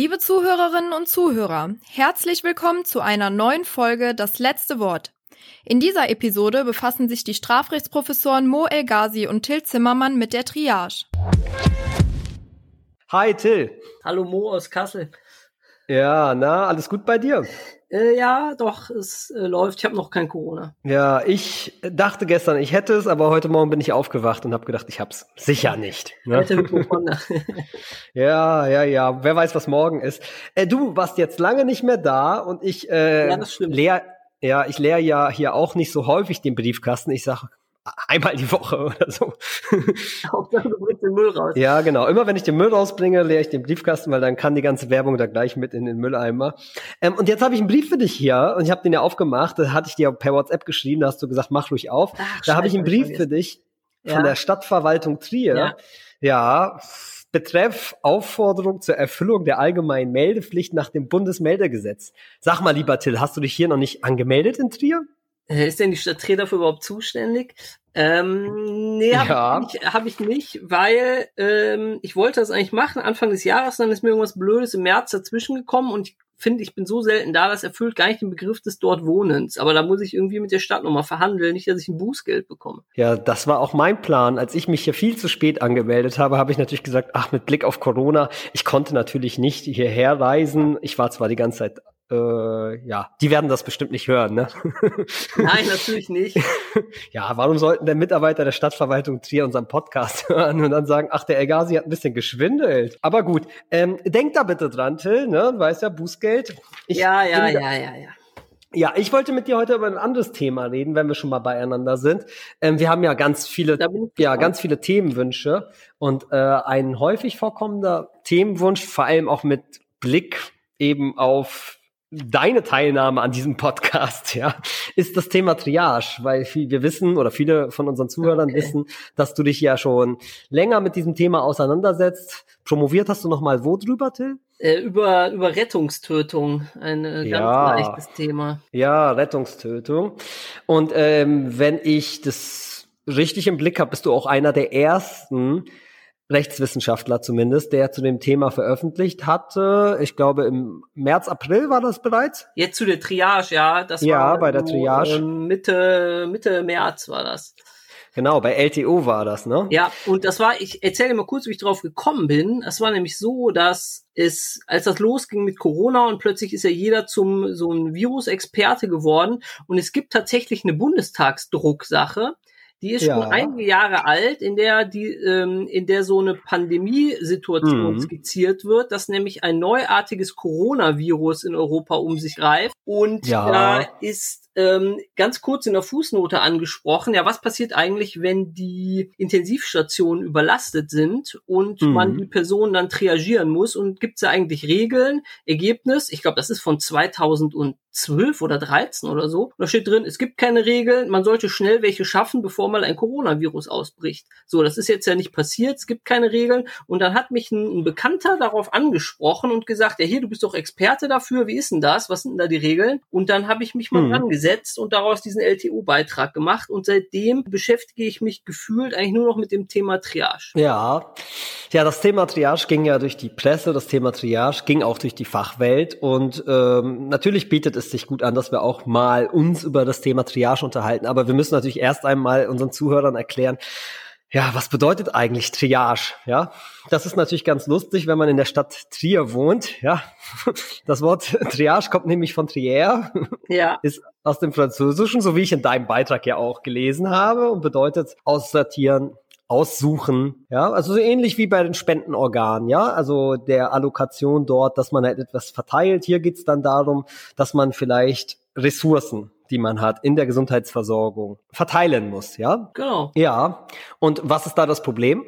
Liebe Zuhörerinnen und Zuhörer, herzlich willkommen zu einer neuen Folge Das letzte Wort. In dieser Episode befassen sich die Strafrechtsprofessoren Mo El Ghazi und Till Zimmermann mit der Triage. Hi Till. Hallo Mo aus Kassel. Ja, na, alles gut bei dir? Äh, ja, doch, es äh, läuft. Ich habe noch kein Corona. Ja, ich dachte gestern, ich hätte es, aber heute Morgen bin ich aufgewacht und habe gedacht, ich hab's sicher nicht. Ne? ja, ja, ja. Wer weiß, was morgen ist. Äh, du warst jetzt lange nicht mehr da und ich äh, ja, leer, ja, ich leer ja hier auch nicht so häufig den Briefkasten. Ich sag, einmal die Woche oder so. Hauptsache du bringst den Müll raus. Ja, genau. Immer wenn ich den Müll rausbringe, leere ich den Briefkasten, weil dann kann die ganze Werbung da gleich mit in den Mülleimer. Ähm, und jetzt habe ich einen Brief für dich hier und ich habe den ja aufgemacht. Da hatte ich dir per WhatsApp geschrieben, da hast du gesagt, mach ruhig auf. Ach, da habe ich einen Brief für dich von ja. der Stadtverwaltung Trier. Ja. ja. Betreff Aufforderung zur Erfüllung der allgemeinen Meldepflicht nach dem Bundesmeldegesetz. Sag mal, lieber Till, hast du dich hier noch nicht angemeldet in Trier? Ist denn die Stadt dafür überhaupt zuständig? Ähm, nee, habe ja. ich, hab ich nicht, weil ähm, ich wollte das eigentlich machen Anfang des Jahres, dann ist mir irgendwas Blödes im März dazwischen gekommen und ich finde, ich bin so selten da, das erfüllt gar nicht den Begriff des dort Wohnens. Aber da muss ich irgendwie mit der Stadt nochmal verhandeln, nicht, dass ich ein Bußgeld bekomme. Ja, das war auch mein Plan. Als ich mich hier viel zu spät angemeldet habe, habe ich natürlich gesagt, ach, mit Blick auf Corona, ich konnte natürlich nicht hierher reisen. Ich war zwar die ganze Zeit äh, ja, die werden das bestimmt nicht hören, ne? Nein, natürlich nicht. ja, warum sollten der Mitarbeiter der Stadtverwaltung Trier unseren Podcast hören und dann sagen, ach, der Elgasi hat ein bisschen geschwindelt. Aber gut, ähm, denk da bitte dran, Till, ne? Du weißt ja, Bußgeld. Ich ja, ja, ja, ja, ja. Ja, ich wollte mit dir heute über ein anderes Thema reden, wenn wir schon mal beieinander sind. Ähm, wir haben ja ganz viele, ja, ganz viele Themenwünsche und äh, ein häufig vorkommender Themenwunsch, vor allem auch mit Blick eben auf deine Teilnahme an diesem Podcast, ja, ist das Thema Triage, weil wir wissen oder viele von unseren Zuhörern okay. wissen, dass du dich ja schon länger mit diesem Thema auseinandersetzt. Promoviert hast du noch mal wo drüber, Till? Äh, über über Rettungstötung, ein äh, ganz ja. leichtes Thema. Ja, Rettungstötung. Und ähm, wenn ich das richtig im Blick habe, bist du auch einer der ersten, Rechtswissenschaftler zumindest, der zu dem Thema veröffentlicht hatte. Ich glaube, im März, April war das bereits. Jetzt zu der Triage, ja. Das ja, war bei der Triage. Mitte, Mitte März war das. Genau, bei LTO war das, ne? Ja, und das war, ich erzähle mal kurz, wie ich drauf gekommen bin. Es war nämlich so, dass es, als das losging mit Corona und plötzlich ist ja jeder zum so ein Virusexperte geworden und es gibt tatsächlich eine Bundestagsdrucksache, die ist ja. schon einige Jahre alt, in der die, ähm, in der so eine Pandemiesituation mhm. skizziert wird, dass nämlich ein neuartiges Coronavirus in Europa um sich greift. Und ja. da ist ähm, ganz kurz in der Fußnote angesprochen, ja, was passiert eigentlich, wenn die Intensivstationen überlastet sind und mhm. man die Person dann triagieren muss und gibt es da eigentlich Regeln? Ergebnis, ich glaube, das ist von 2012 oder 13 oder so. Da steht drin, es gibt keine Regeln, man sollte schnell welche schaffen, bevor mal ein Coronavirus ausbricht. So, das ist jetzt ja nicht passiert, es gibt keine Regeln und dann hat mich ein, ein Bekannter darauf angesprochen und gesagt, ja, hier, du bist doch Experte dafür, wie ist denn das? Was sind denn da die Regeln? Und dann habe ich mich mal mhm. rangesetzt gesetzt und daraus diesen LTO-Beitrag gemacht. Und seitdem beschäftige ich mich gefühlt eigentlich nur noch mit dem Thema Triage. Ja, ja, das Thema Triage ging ja durch die Presse, das Thema Triage ging auch durch die Fachwelt und ähm, natürlich bietet es sich gut an, dass wir auch mal uns über das Thema Triage unterhalten. Aber wir müssen natürlich erst einmal unseren Zuhörern erklären, ja, was bedeutet eigentlich Triage? Ja, das ist natürlich ganz lustig, wenn man in der Stadt Trier wohnt. Ja, das Wort Triage kommt nämlich von Trier. Ja. Ist aus dem Französischen, so wie ich in deinem Beitrag ja auch gelesen habe und bedeutet aussortieren, aussuchen, ja, also so ähnlich wie bei den Spendenorganen, ja, also der Allokation dort, dass man halt etwas verteilt. Hier geht's dann darum, dass man vielleicht Ressourcen die man hat in der Gesundheitsversorgung verteilen muss, ja? Genau. Ja. Und was ist da das Problem?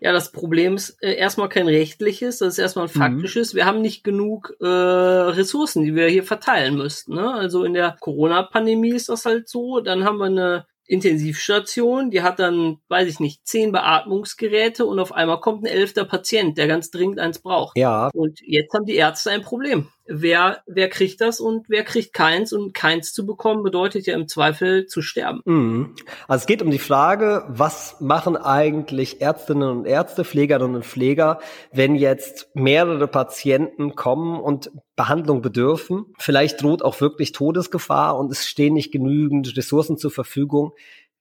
Ja, das Problem ist äh, erstmal kein rechtliches, das ist erstmal ein mhm. faktisches. Mhm. Wir haben nicht genug äh, Ressourcen, die wir hier verteilen müssten. Ne? Also in der Corona-Pandemie ist das halt so. Dann haben wir eine Intensivstation, die hat dann, weiß ich nicht, zehn Beatmungsgeräte und auf einmal kommt ein elfter Patient, der ganz dringend eins braucht. Ja. Und jetzt haben die Ärzte ein Problem. Wer, wer kriegt das und wer kriegt keins und keins zu bekommen bedeutet ja im Zweifel zu sterben. Mhm. Also es geht um die Frage, was machen eigentlich Ärztinnen und Ärzte, Pflegerinnen und Pfleger, wenn jetzt mehrere Patienten kommen und Behandlung bedürfen. Vielleicht droht auch wirklich Todesgefahr und es stehen nicht genügend Ressourcen zur Verfügung.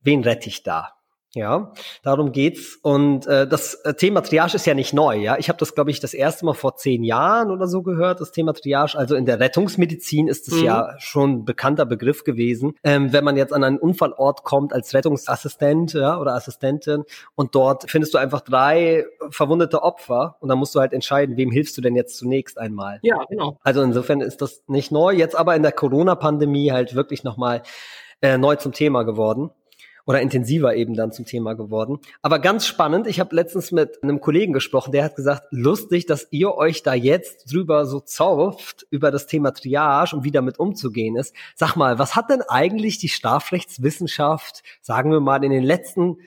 Wen rette ich da? Ja, darum geht's. Und äh, das äh, Thema Triage ist ja nicht neu. Ja, ich habe das, glaube ich, das erste Mal vor zehn Jahren oder so gehört. Das Thema Triage. Also in der Rettungsmedizin ist es mhm. ja schon ein bekannter Begriff gewesen. Ähm, wenn man jetzt an einen Unfallort kommt als Rettungsassistent ja, oder Assistentin und dort findest du einfach drei verwundete Opfer und dann musst du halt entscheiden, wem hilfst du denn jetzt zunächst einmal. Ja, genau. Also insofern ist das nicht neu. Jetzt aber in der Corona-Pandemie halt wirklich nochmal äh, neu zum Thema geworden oder intensiver eben dann zum Thema geworden. Aber ganz spannend, ich habe letztens mit einem Kollegen gesprochen, der hat gesagt, lustig, dass ihr euch da jetzt drüber so zauft, über das Thema Triage und wie damit umzugehen ist. Sag mal, was hat denn eigentlich die Strafrechtswissenschaft, sagen wir mal, in den letzten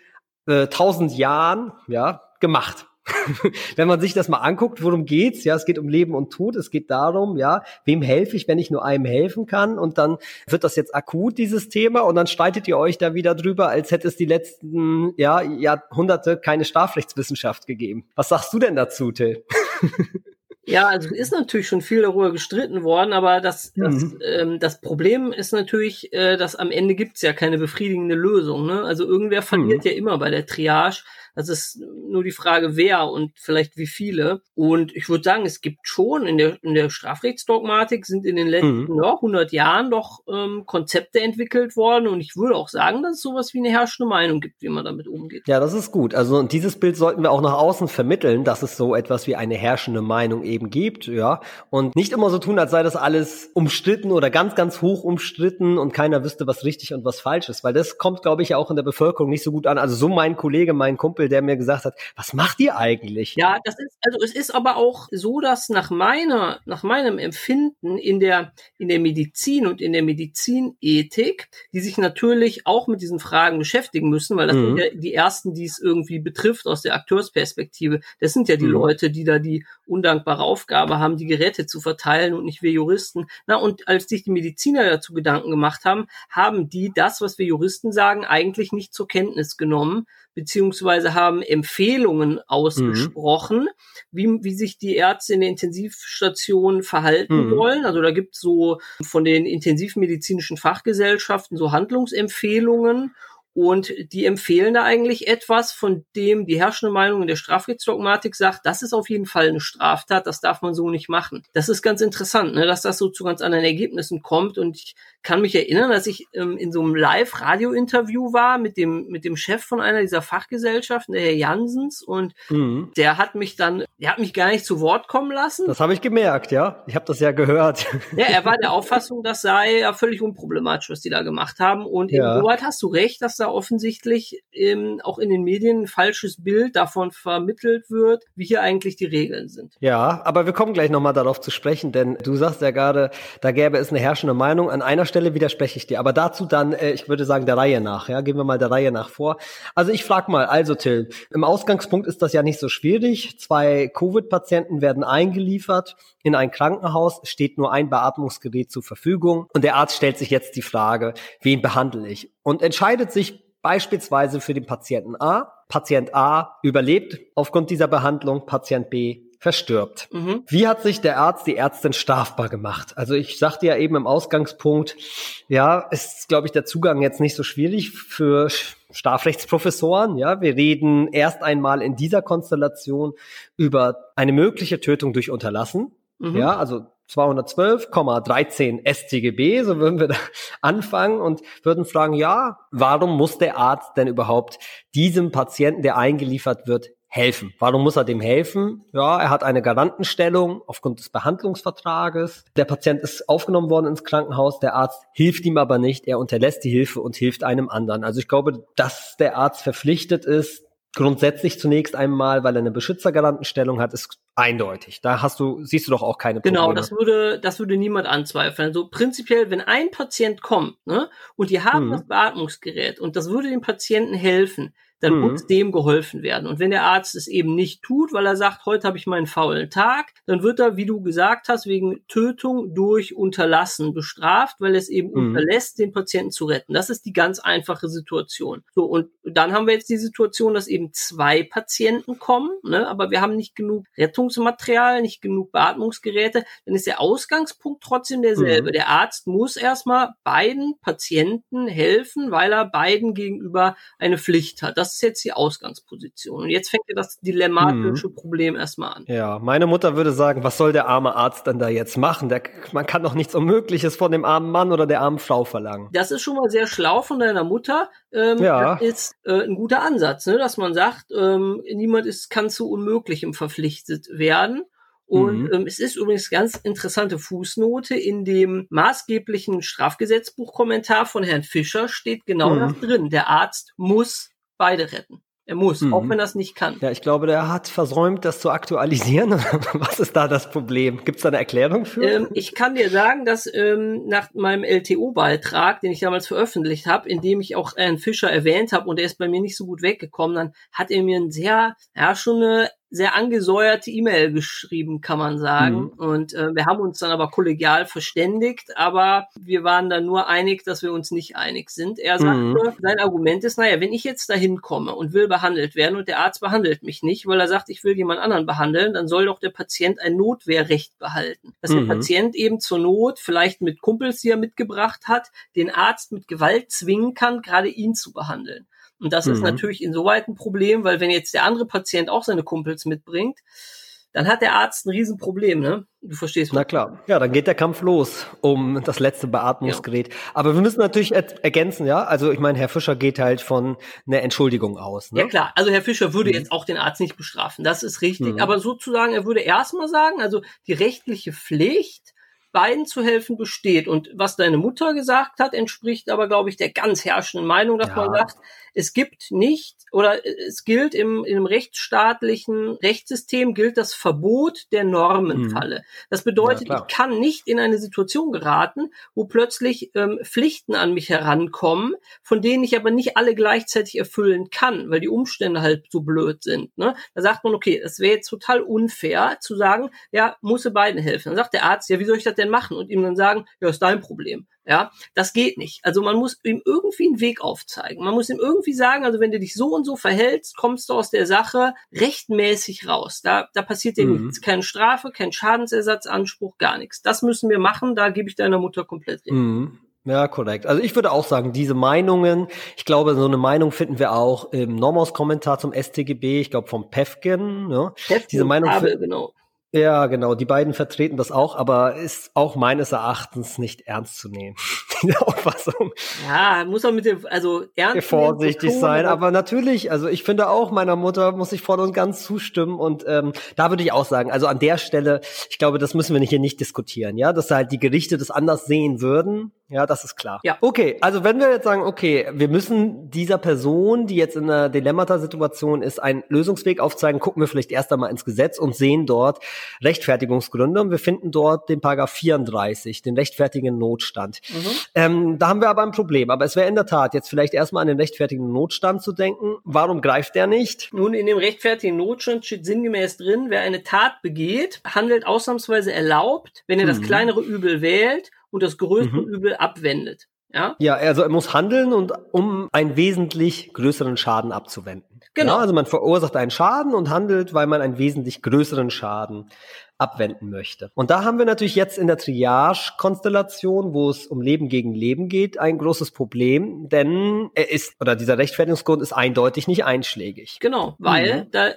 äh, tausend Jahren ja, gemacht? wenn man sich das mal anguckt, worum geht's? Ja, es geht um Leben und Tod. Es geht darum, ja, wem helfe ich, wenn ich nur einem helfen kann? Und dann wird das jetzt akut, dieses Thema, und dann streitet ihr euch da wieder drüber, als hätte es die letzten, ja, Jahrhunderte keine Strafrechtswissenschaft gegeben. Was sagst du denn dazu, Till? Ja, also ist natürlich schon viel darüber gestritten worden, aber das, das, mhm. ähm, das Problem ist natürlich, äh, dass am Ende gibt's ja keine befriedigende Lösung. Ne? Also irgendwer verliert mhm. ja immer bei der Triage. Das ist nur die Frage, wer und vielleicht wie viele. Und ich würde sagen, es gibt schon in der, in der Strafrechtsdogmatik sind in den letzten mhm. ja, 100 Jahren doch ähm, Konzepte entwickelt worden. Und ich würde auch sagen, dass es sowas wie eine herrschende Meinung gibt, wie man damit umgeht. Ja, das ist gut. Also dieses Bild sollten wir auch nach außen vermitteln, dass es so etwas wie eine herrschende Meinung eben gibt, ja. Und nicht immer so tun, als sei das alles umstritten oder ganz, ganz hoch umstritten und keiner wüsste, was richtig und was falsch ist. Weil das kommt, glaube ich, ja auch in der Bevölkerung nicht so gut an. Also so mein Kollege, mein Kumpel, Kumpel, der mir gesagt hat, was macht ihr eigentlich? Ja, das ist, also es ist aber auch so, dass nach meiner, nach meinem Empfinden in der, in der Medizin und in der Medizinethik, die sich natürlich auch mit diesen Fragen beschäftigen müssen, weil das mhm. sind ja die ersten, die es irgendwie betrifft aus der Akteursperspektive. Das sind ja die mhm. Leute, die da die undankbare Aufgabe haben, die Geräte zu verteilen und nicht wir Juristen. Na, und als sich die Mediziner dazu Gedanken gemacht haben, haben die das, was wir Juristen sagen, eigentlich nicht zur Kenntnis genommen, beziehungsweise haben Empfehlungen ausgesprochen, mhm. wie, wie sich die Ärzte in der Intensivstation verhalten mhm. wollen. Also da gibt es so von den intensivmedizinischen Fachgesellschaften so Handlungsempfehlungen und die empfehlen da eigentlich etwas, von dem die herrschende Meinung in der Strafrechtsdogmatik sagt, das ist auf jeden Fall eine Straftat, das darf man so nicht machen. Das ist ganz interessant, ne, dass das so zu ganz anderen Ergebnissen kommt. Und ich kann mich erinnern, dass ich ähm, in so einem Live-Radio-Interview war mit dem, mit dem Chef von einer dieser Fachgesellschaften, der Herr Jansens, und mhm. der hat mich dann, der hat mich gar nicht zu Wort kommen lassen. Das habe ich gemerkt, ja. Ich habe das ja gehört. Ja, er war der Auffassung, das sei ja völlig unproblematisch, was die da gemacht haben. Und ja. insoweit hast du recht, dass da offensichtlich ähm, auch in den Medien ein falsches Bild davon vermittelt wird, wie hier eigentlich die Regeln sind. Ja, aber wir kommen gleich nochmal darauf zu sprechen, denn du sagst ja gerade, da gäbe es eine herrschende Meinung. An einer Stelle widerspreche ich dir, aber dazu dann, äh, ich würde sagen, der Reihe nach. Ja, gehen wir mal der Reihe nach vor. Also ich frage mal, also Till, im Ausgangspunkt ist das ja nicht so schwierig. Zwei Covid-Patienten werden eingeliefert in ein Krankenhaus, steht nur ein Beatmungsgerät zur Verfügung und der Arzt stellt sich jetzt die Frage, wen behandle ich? Und entscheidet sich Beispielsweise für den Patienten A. Patient A überlebt aufgrund dieser Behandlung, Patient B verstirbt. Mhm. Wie hat sich der Arzt, die Ärztin strafbar gemacht? Also ich sagte ja eben im Ausgangspunkt, ja, ist, glaube ich, der Zugang jetzt nicht so schwierig für Strafrechtsprofessoren. Ja, wir reden erst einmal in dieser Konstellation über eine mögliche Tötung durch Unterlassen. Mhm. Ja, also 212,13 StGB, so würden wir da anfangen und würden fragen, ja, warum muss der Arzt denn überhaupt diesem Patienten, der eingeliefert wird, helfen? Warum muss er dem helfen? Ja, er hat eine Garantenstellung aufgrund des Behandlungsvertrages. Der Patient ist aufgenommen worden ins Krankenhaus, der Arzt hilft ihm aber nicht, er unterlässt die Hilfe und hilft einem anderen. Also ich glaube, dass der Arzt verpflichtet ist, grundsätzlich zunächst einmal, weil er eine Beschützergarantenstellung hat, ist eindeutig. Da hast du, siehst du doch auch keine Probleme. Genau, das würde, das würde niemand anzweifeln. Also prinzipiell, wenn ein Patient kommt, ne, und die haben hm. das Beatmungsgerät und das würde dem Patienten helfen, dann mhm. muss dem geholfen werden. Und wenn der Arzt es eben nicht tut, weil er sagt, heute habe ich meinen faulen Tag, dann wird er, wie du gesagt hast, wegen Tötung durch Unterlassen bestraft, weil es eben mhm. unterlässt, den Patienten zu retten. Das ist die ganz einfache Situation. So, und dann haben wir jetzt die Situation, dass eben zwei Patienten kommen, ne, aber wir haben nicht genug Rettungsmaterial, nicht genug Beatmungsgeräte, dann ist der Ausgangspunkt trotzdem derselbe. Mhm. Der Arzt muss erstmal beiden Patienten helfen, weil er beiden gegenüber eine Pflicht hat. Das das ist jetzt die Ausgangsposition. Und jetzt fängt ja das dilemmatische hm. Problem erstmal an. Ja, meine Mutter würde sagen, was soll der arme Arzt dann da jetzt machen? Der, man kann doch nichts Unmögliches von dem armen Mann oder der armen Frau verlangen. Das ist schon mal sehr schlau von deiner Mutter. Ähm, ja. Das ist äh, ein guter Ansatz, ne? dass man sagt, ähm, niemand ist, kann zu Unmöglichem verpflichtet werden. Und mhm. ähm, es ist übrigens ganz interessante Fußnote in dem maßgeblichen Strafgesetzbuchkommentar von Herrn Fischer steht genau mhm. das drin. Der Arzt muss beide retten. Er muss, mhm. auch wenn er es nicht kann. Ja, ich glaube, der hat versäumt, das zu aktualisieren. Was ist da das Problem? Gibt es da eine Erklärung für? Ähm, ich kann dir sagen, dass ähm, nach meinem LTO-Beitrag, den ich damals veröffentlicht habe, in dem ich auch Herrn Fischer erwähnt habe und der ist bei mir nicht so gut weggekommen, dann hat er mir ein sehr, ja, schon eine sehr angesäuerte E-Mail geschrieben, kann man sagen. Mhm. Und äh, wir haben uns dann aber kollegial verständigt, aber wir waren dann nur einig, dass wir uns nicht einig sind. Er sagte, mhm. sein Argument ist, naja, wenn ich jetzt dahin komme und will behandelt werden und der Arzt behandelt mich nicht, weil er sagt, ich will jemand anderen behandeln, dann soll doch der Patient ein Notwehrrecht behalten. Dass mhm. der Patient eben zur Not, vielleicht mit Kumpels, die er mitgebracht hat, den Arzt mit Gewalt zwingen kann, gerade ihn zu behandeln. Und das mhm. ist natürlich insoweit ein Problem, weil wenn jetzt der andere Patient auch seine Kumpels mitbringt, dann hat der Arzt ein Riesenproblem, ne? Du verstehst. Na klar. Ja, dann geht der Kampf los um das letzte Beatmungsgerät. Ja. Aber wir müssen natürlich ergänzen, ja. Also ich meine, Herr Fischer geht halt von einer Entschuldigung aus. Ne? Ja klar. Also Herr Fischer würde mhm. jetzt auch den Arzt nicht bestrafen. Das ist richtig. Mhm. Aber sozusagen, er würde erstmal sagen, also die rechtliche Pflicht beiden zu helfen besteht. Und was deine Mutter gesagt hat, entspricht aber, glaube ich, der ganz herrschenden Meinung, dass ja. man sagt, es gibt nicht oder es gilt im, im rechtsstaatlichen Rechtssystem gilt das Verbot der Normenfalle. Mhm. Das bedeutet, ja, ich kann nicht in eine Situation geraten, wo plötzlich ähm, Pflichten an mich herankommen, von denen ich aber nicht alle gleichzeitig erfüllen kann, weil die Umstände halt so blöd sind. Ne? Da sagt man, okay, es wäre jetzt total unfair zu sagen, ja, muss beiden helfen. Dann sagt der Arzt, ja, wie soll ich das denn machen? Und ihm dann sagen, ja, ist dein Problem. Ja, das geht nicht. Also man muss ihm irgendwie einen Weg aufzeigen. Man muss ihm irgendwie sagen, also wenn du dich so und so verhältst, kommst du aus der Sache rechtmäßig raus. Da, da passiert dir mhm. nichts. Keine Strafe, kein Schadensersatzanspruch, gar nichts. Das müssen wir machen. Da gebe ich deiner Mutter komplett recht. Mhm. Ja, korrekt. Also ich würde auch sagen, diese Meinungen, ich glaube, so eine Meinung finden wir auch im Normos-Kommentar zum StGB, ich glaube vom Pefken. Pefken diese Meinung, Kabel, genau. Ja, genau. Die beiden vertreten das auch, aber ist auch meines Erachtens nicht ernst zu nehmen. Die Auffassung. Ja, muss man mit dem, also ernst vorsichtig sein. Aber natürlich, also ich finde auch, meiner Mutter muss ich voll und ganz zustimmen. Und ähm, da würde ich auch sagen, also an der Stelle, ich glaube, das müssen wir hier nicht diskutieren, ja, dass halt die Gerichte das anders sehen würden. Ja, das ist klar. Ja. Okay, also wenn wir jetzt sagen, okay, wir müssen dieser Person, die jetzt in einer Dilemmata-Situation ist, einen Lösungsweg aufzeigen, gucken wir vielleicht erst einmal ins Gesetz und sehen dort Rechtfertigungsgründe und wir finden dort den Paragraph 34, den rechtfertigen Notstand. Mhm. Ähm, da haben wir aber ein Problem. Aber es wäre in der Tat jetzt vielleicht erstmal an den rechtfertigen Notstand zu denken. Warum greift der nicht? Nun, in dem rechtfertigen Notstand steht sinngemäß drin, wer eine Tat begeht, handelt ausnahmsweise erlaubt, wenn er das mhm. kleinere Übel wählt und das größte mhm. Übel abwendet. Ja? ja, also er muss handeln und um einen wesentlich größeren Schaden abzuwenden. Genau. Ja, also man verursacht einen Schaden und handelt, weil man einen wesentlich größeren Schaden abwenden möchte. Und da haben wir natürlich jetzt in der Triage-Konstellation, wo es um Leben gegen Leben geht, ein großes Problem, denn er ist, oder dieser Rechtfertigungsgrund ist eindeutig nicht einschlägig. Genau, weil mhm. da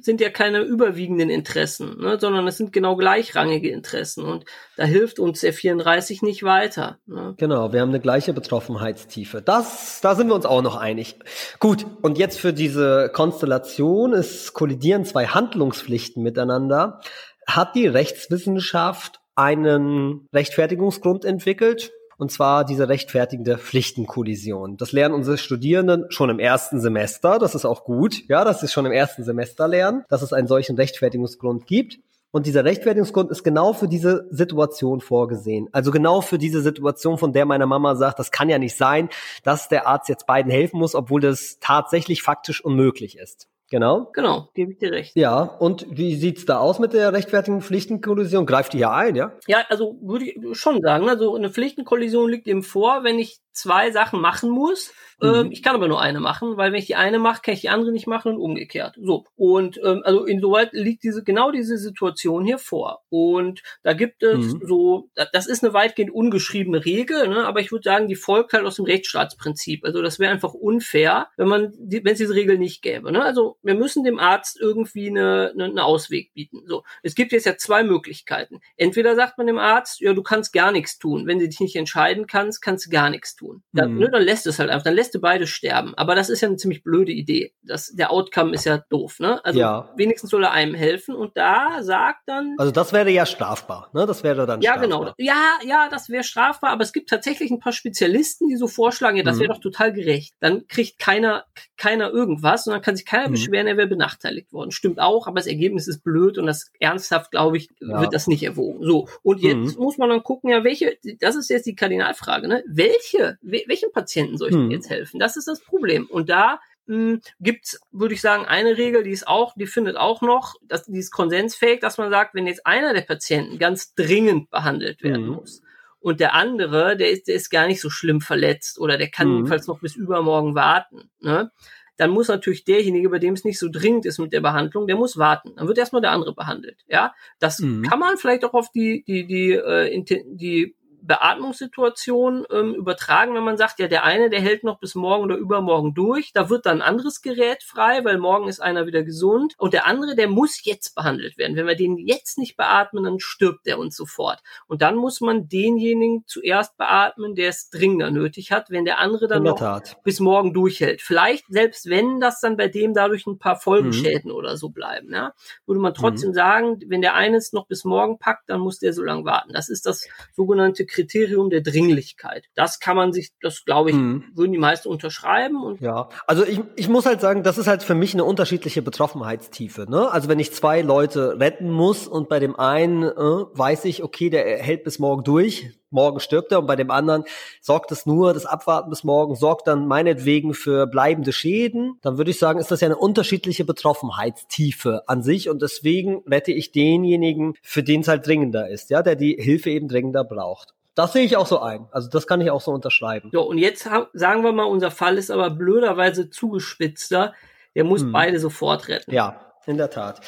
sind ja keine überwiegenden Interessen, ne, sondern es sind genau gleichrangige Interessen und da hilft uns der 34 nicht weiter. Ne? Genau, wir haben eine gleiche Betroffenheitstiefe. Das, da sind wir uns auch noch einig. Gut, und jetzt für diese Konstellation, es kollidieren zwei Handlungspflichten miteinander hat die Rechtswissenschaft einen Rechtfertigungsgrund entwickelt und zwar diese rechtfertigende Pflichtenkollision. Das lernen unsere Studierenden schon im ersten Semester, das ist auch gut, ja, dass sie schon im ersten Semester lernen, dass es einen solchen Rechtfertigungsgrund gibt. Und dieser Rechtfertigungsgrund ist genau für diese Situation vorgesehen. Also genau für diese Situation, von der meine Mama sagt, das kann ja nicht sein, dass der Arzt jetzt beiden helfen muss, obwohl das tatsächlich faktisch unmöglich ist. Genau. Genau, gebe ich dir recht. Ja, und wie sieht's da aus mit der rechtfertigen Pflichtenkollision? Greift die hier ein, ja? Ja, also würde ich schon sagen, also eine Pflichtenkollision liegt eben vor, wenn ich zwei Sachen machen muss. Mhm. Ähm, ich kann aber nur eine machen, weil wenn ich die eine mache, kann ich die andere nicht machen und umgekehrt. So. Und ähm, also insoweit liegt diese genau diese Situation hier vor. Und da gibt es mhm. so, das ist eine weitgehend ungeschriebene Regel, ne? aber ich würde sagen, die folgt halt aus dem Rechtsstaatsprinzip. Also das wäre einfach unfair, wenn man die, wenn es diese Regel nicht gäbe. Ne? Also wir müssen dem Arzt irgendwie eine, eine, eine Ausweg bieten. So, es gibt jetzt ja zwei Möglichkeiten. Entweder sagt man dem Arzt, ja, du kannst gar nichts tun. Wenn du dich nicht entscheiden kannst, kannst du gar nichts tun tun. Dann, mhm. ne, dann lässt es halt einfach, dann lässt du beide sterben. Aber das ist ja eine ziemlich blöde Idee. Das, der Outcome ist ja doof, ne? Also ja. wenigstens soll er einem helfen und da sagt dann. Also das wäre ja strafbar, ne? Das wäre dann Ja, strafbar. genau. Ja, ja, das wäre strafbar, aber es gibt tatsächlich ein paar Spezialisten, die so vorschlagen, ja, das wäre mhm. doch total gerecht. Dann kriegt keiner, keiner irgendwas und dann kann sich keiner mhm. beschweren, er wäre benachteiligt worden. Stimmt auch, aber das Ergebnis ist blöd und das ernsthaft, glaube ich, ja. wird das nicht erwogen. So. Und jetzt mhm. muss man dann gucken, ja, welche, das ist jetzt die Kardinalfrage, ne? Welche welchen Patienten soll ich hm. jetzt helfen? Das ist das Problem. Und da hm, gibt's, würde ich sagen, eine Regel, die ist auch, die findet auch noch, dass die ist konsensfähig, dass man sagt, wenn jetzt einer der Patienten ganz dringend behandelt werden hm. muss und der andere, der ist, der ist gar nicht so schlimm verletzt oder der kann hm. jedenfalls noch bis übermorgen warten, ne? dann muss natürlich derjenige, bei dem es nicht so dringend ist mit der Behandlung, der muss warten. Dann wird erstmal der andere behandelt. Ja, das mhm. kann man vielleicht auch auf die die die äh, die Beatmungssituation ähm, übertragen, wenn man sagt, ja, der eine, der hält noch bis morgen oder übermorgen durch, da wird dann ein anderes Gerät frei, weil morgen ist einer wieder gesund und der andere, der muss jetzt behandelt werden. Wenn wir den jetzt nicht beatmen, dann stirbt der uns sofort. Und dann muss man denjenigen zuerst beatmen, der es dringender nötig hat, wenn der andere dann noch Tat. bis morgen durchhält. Vielleicht selbst wenn das dann bei dem dadurch ein paar Folgeschäden mhm. oder so bleiben, ja, würde man trotzdem mhm. sagen, wenn der eines noch bis morgen packt, dann muss der so lange warten. Das ist das sogenannte Kriterium der Dringlichkeit. Das kann man sich, das glaube ich, hm. würden die meisten unterschreiben. Und ja, also ich, ich muss halt sagen, das ist halt für mich eine unterschiedliche Betroffenheitstiefe. Ne? Also wenn ich zwei Leute retten muss und bei dem einen äh, weiß ich, okay, der hält bis morgen durch, morgen stirbt er und bei dem anderen sorgt es nur, das Abwarten bis morgen sorgt dann meinetwegen für bleibende Schäden, dann würde ich sagen, ist das ja eine unterschiedliche Betroffenheitstiefe an sich und deswegen rette ich denjenigen, für den es halt dringender ist, ja, der die Hilfe eben dringender braucht. Das sehe ich auch so ein. Also das kann ich auch so unterschreiben. So, und jetzt sagen wir mal, unser Fall ist aber blöderweise zugespitzter. Der muss hm. beide sofort retten. Ja, in der Tat.